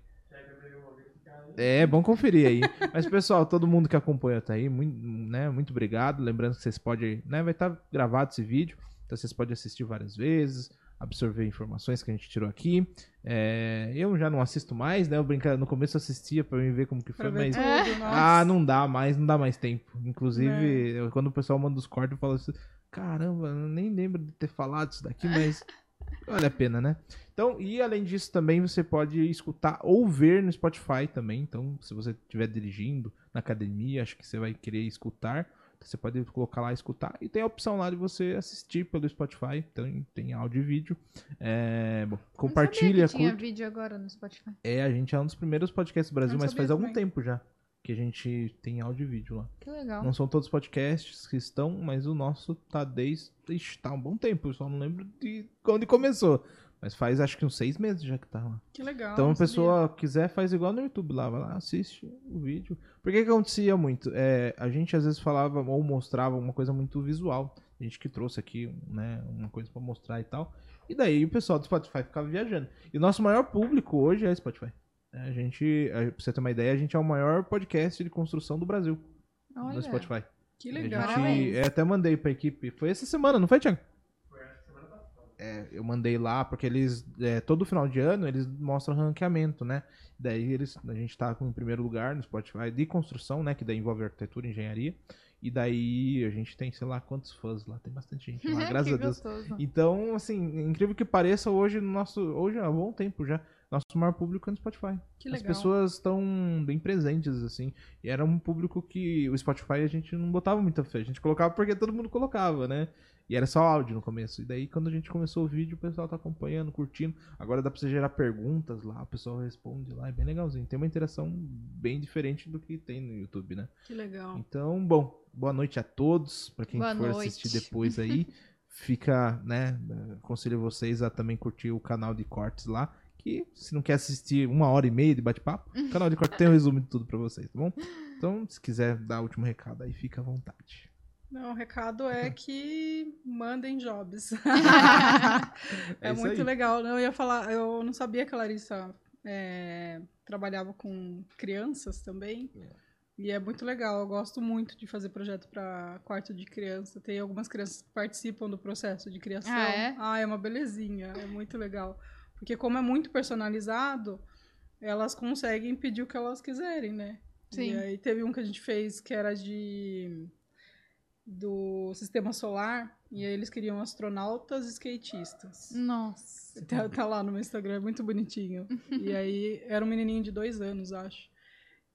É, bom conferir aí. Mas, pessoal, todo mundo que acompanha tá aí, muito, né, muito obrigado. Lembrando que vocês podem, né, vai estar gravado esse vídeo, então vocês podem assistir várias vezes, absorver informações que a gente tirou aqui. É, eu já não assisto mais, né, eu brincar, no começo eu assistia pra mim ver como que foi, mas... tudo. Ah, não dá mais, não dá mais tempo. Inclusive, eu- quando o pessoal manda os cortes, eu falo assim, caramba, eu nem lembro de ter falado isso daqui, mas vale a pena, né? Então, e além disso também você pode escutar ou ver no Spotify também. Então, se você estiver dirigindo na academia, acho que você vai querer escutar. Então, você pode colocar lá e escutar. E tem a opção lá de você assistir pelo Spotify. Então, tem áudio e vídeo. É, bom, compartilha, Não sabia que tinha curte. vídeo agora no Spotify. É, a gente é um dos primeiros podcasts do Brasil, mas faz algum tempo já que a gente tem áudio e vídeo lá. Que legal. Não são todos os podcasts que estão, mas o nosso tá desde. Ixi, tá um bom tempo, eu só não lembro de quando começou. Mas faz acho que uns seis meses já que tá lá. Que legal. então a sabia. pessoa quiser, faz igual no YouTube lá, vai lá, assiste o vídeo. Por que que acontecia muito? É, a gente às vezes falava ou mostrava uma coisa muito visual. A gente que trouxe aqui, né, uma coisa pra mostrar e tal. E daí o pessoal do Spotify ficava viajando. E o nosso maior público hoje é Spotify. É, A gente, a- pra você ter uma ideia, a gente é o maior podcast de construção do Brasil Olha. no Spotify. Que A legal. gente, Parabéns. é, até mandei pra equipe. Foi essa semana, não foi, Thiago? É, eu mandei lá, porque eles, é, todo final de ano, eles mostram ranqueamento, né? Daí eles, a gente tá com, em primeiro lugar no Spotify de construção, né? Que daí envolve arquitetura e engenharia. E daí a gente tem, sei lá, quantos fãs lá. Tem bastante gente lá, graças a Deus. gostoso. Então, assim, incrível que pareça, hoje no nosso. Hoje há um bom tempo já. Nosso maior público é no Spotify. Que As legal. pessoas estão bem presentes, assim. E era um público que o Spotify a gente não botava muita fé. A gente colocava porque todo mundo colocava, né? E era só áudio no começo. E daí, quando a gente começou o vídeo, o pessoal tá acompanhando, curtindo. Agora dá pra você gerar perguntas lá, o pessoal responde lá. É bem legalzinho. Tem uma interação bem diferente do que tem no YouTube, né? Que legal. Então, bom, boa noite a todos. Pra quem Boa for noite. assistir depois aí, fica, né? Aconselho vocês a também curtir o canal de cortes lá. Que se não quer assistir uma hora e meia de bate-papo, o canal de cortes tem um resumo de tudo pra vocês, tá bom? Então, se quiser dar o último recado aí, fica à vontade. Não, o recado é que mandem jobs. É é muito aí. legal. Eu ia falar, eu não sabia que a Larissa é, trabalhava com crianças também. E é muito legal. Eu gosto muito de fazer projeto para quarto de criança. Tem algumas crianças que participam do processo de criação. Ah, é? Ah, é uma belezinha. É muito legal. Porque como é muito personalizado, elas conseguem pedir o que elas quiserem, né? Sim. E aí teve um que a gente fez que era de do sistema solar e aí eles queriam astronautas e skatistas. Nossa. Tá, tá lá no meu Instagram, é muito bonitinho. e aí era um menininho de dois anos, acho.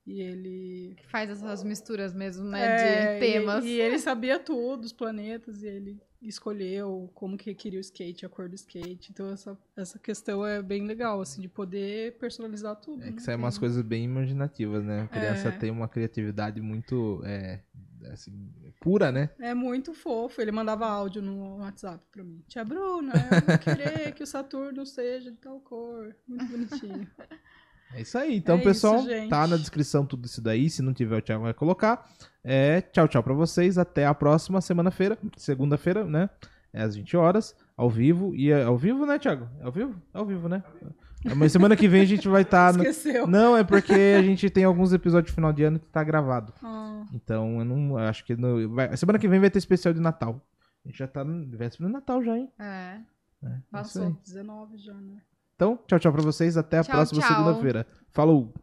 E ele Que faz essas misturas mesmo, né? é, de temas. E, e ele sabia tudo, os planetas, e ele escolheu como que queria o skate, a cor do skate. Então essa, essa questão é bem legal, assim, de poder personalizar tudo. É né? que saem umas coisas bem imaginativas, né? A criança É. tem uma criatividade muito, é, assim, pura, né? É muito fofo. Ele mandava áudio no WhatsApp pra mim. Tia Bruna, eu vou querer que o Saturno seja de tal cor. Muito bonitinho. É isso aí. Então, É pessoal, isso, tá na descrição tudo isso daí. Se não tiver, o Thiago vai colocar. É, tchau, tchau pra vocês. Até a próxima semana-feira. Segunda-feira, né? É às 20 horas, ao vivo. E é ao vivo, né, Thiago? É ao vivo? É ao vivo, né? Mas semana que vem a gente vai estar. Esqueceu. Não, é porque a gente tem alguns episódios de final de ano que tá gravado. Ah, Então, eu não eu acho que. no- vai- semana que vem vai ter especial de Natal. A gente já tá no véspera de Natal já, hein? É. É, é passou. aí. 19 já, né? Então, tchau, tchau pra vocês. Até a Tchau, próxima segunda-feira. Falou!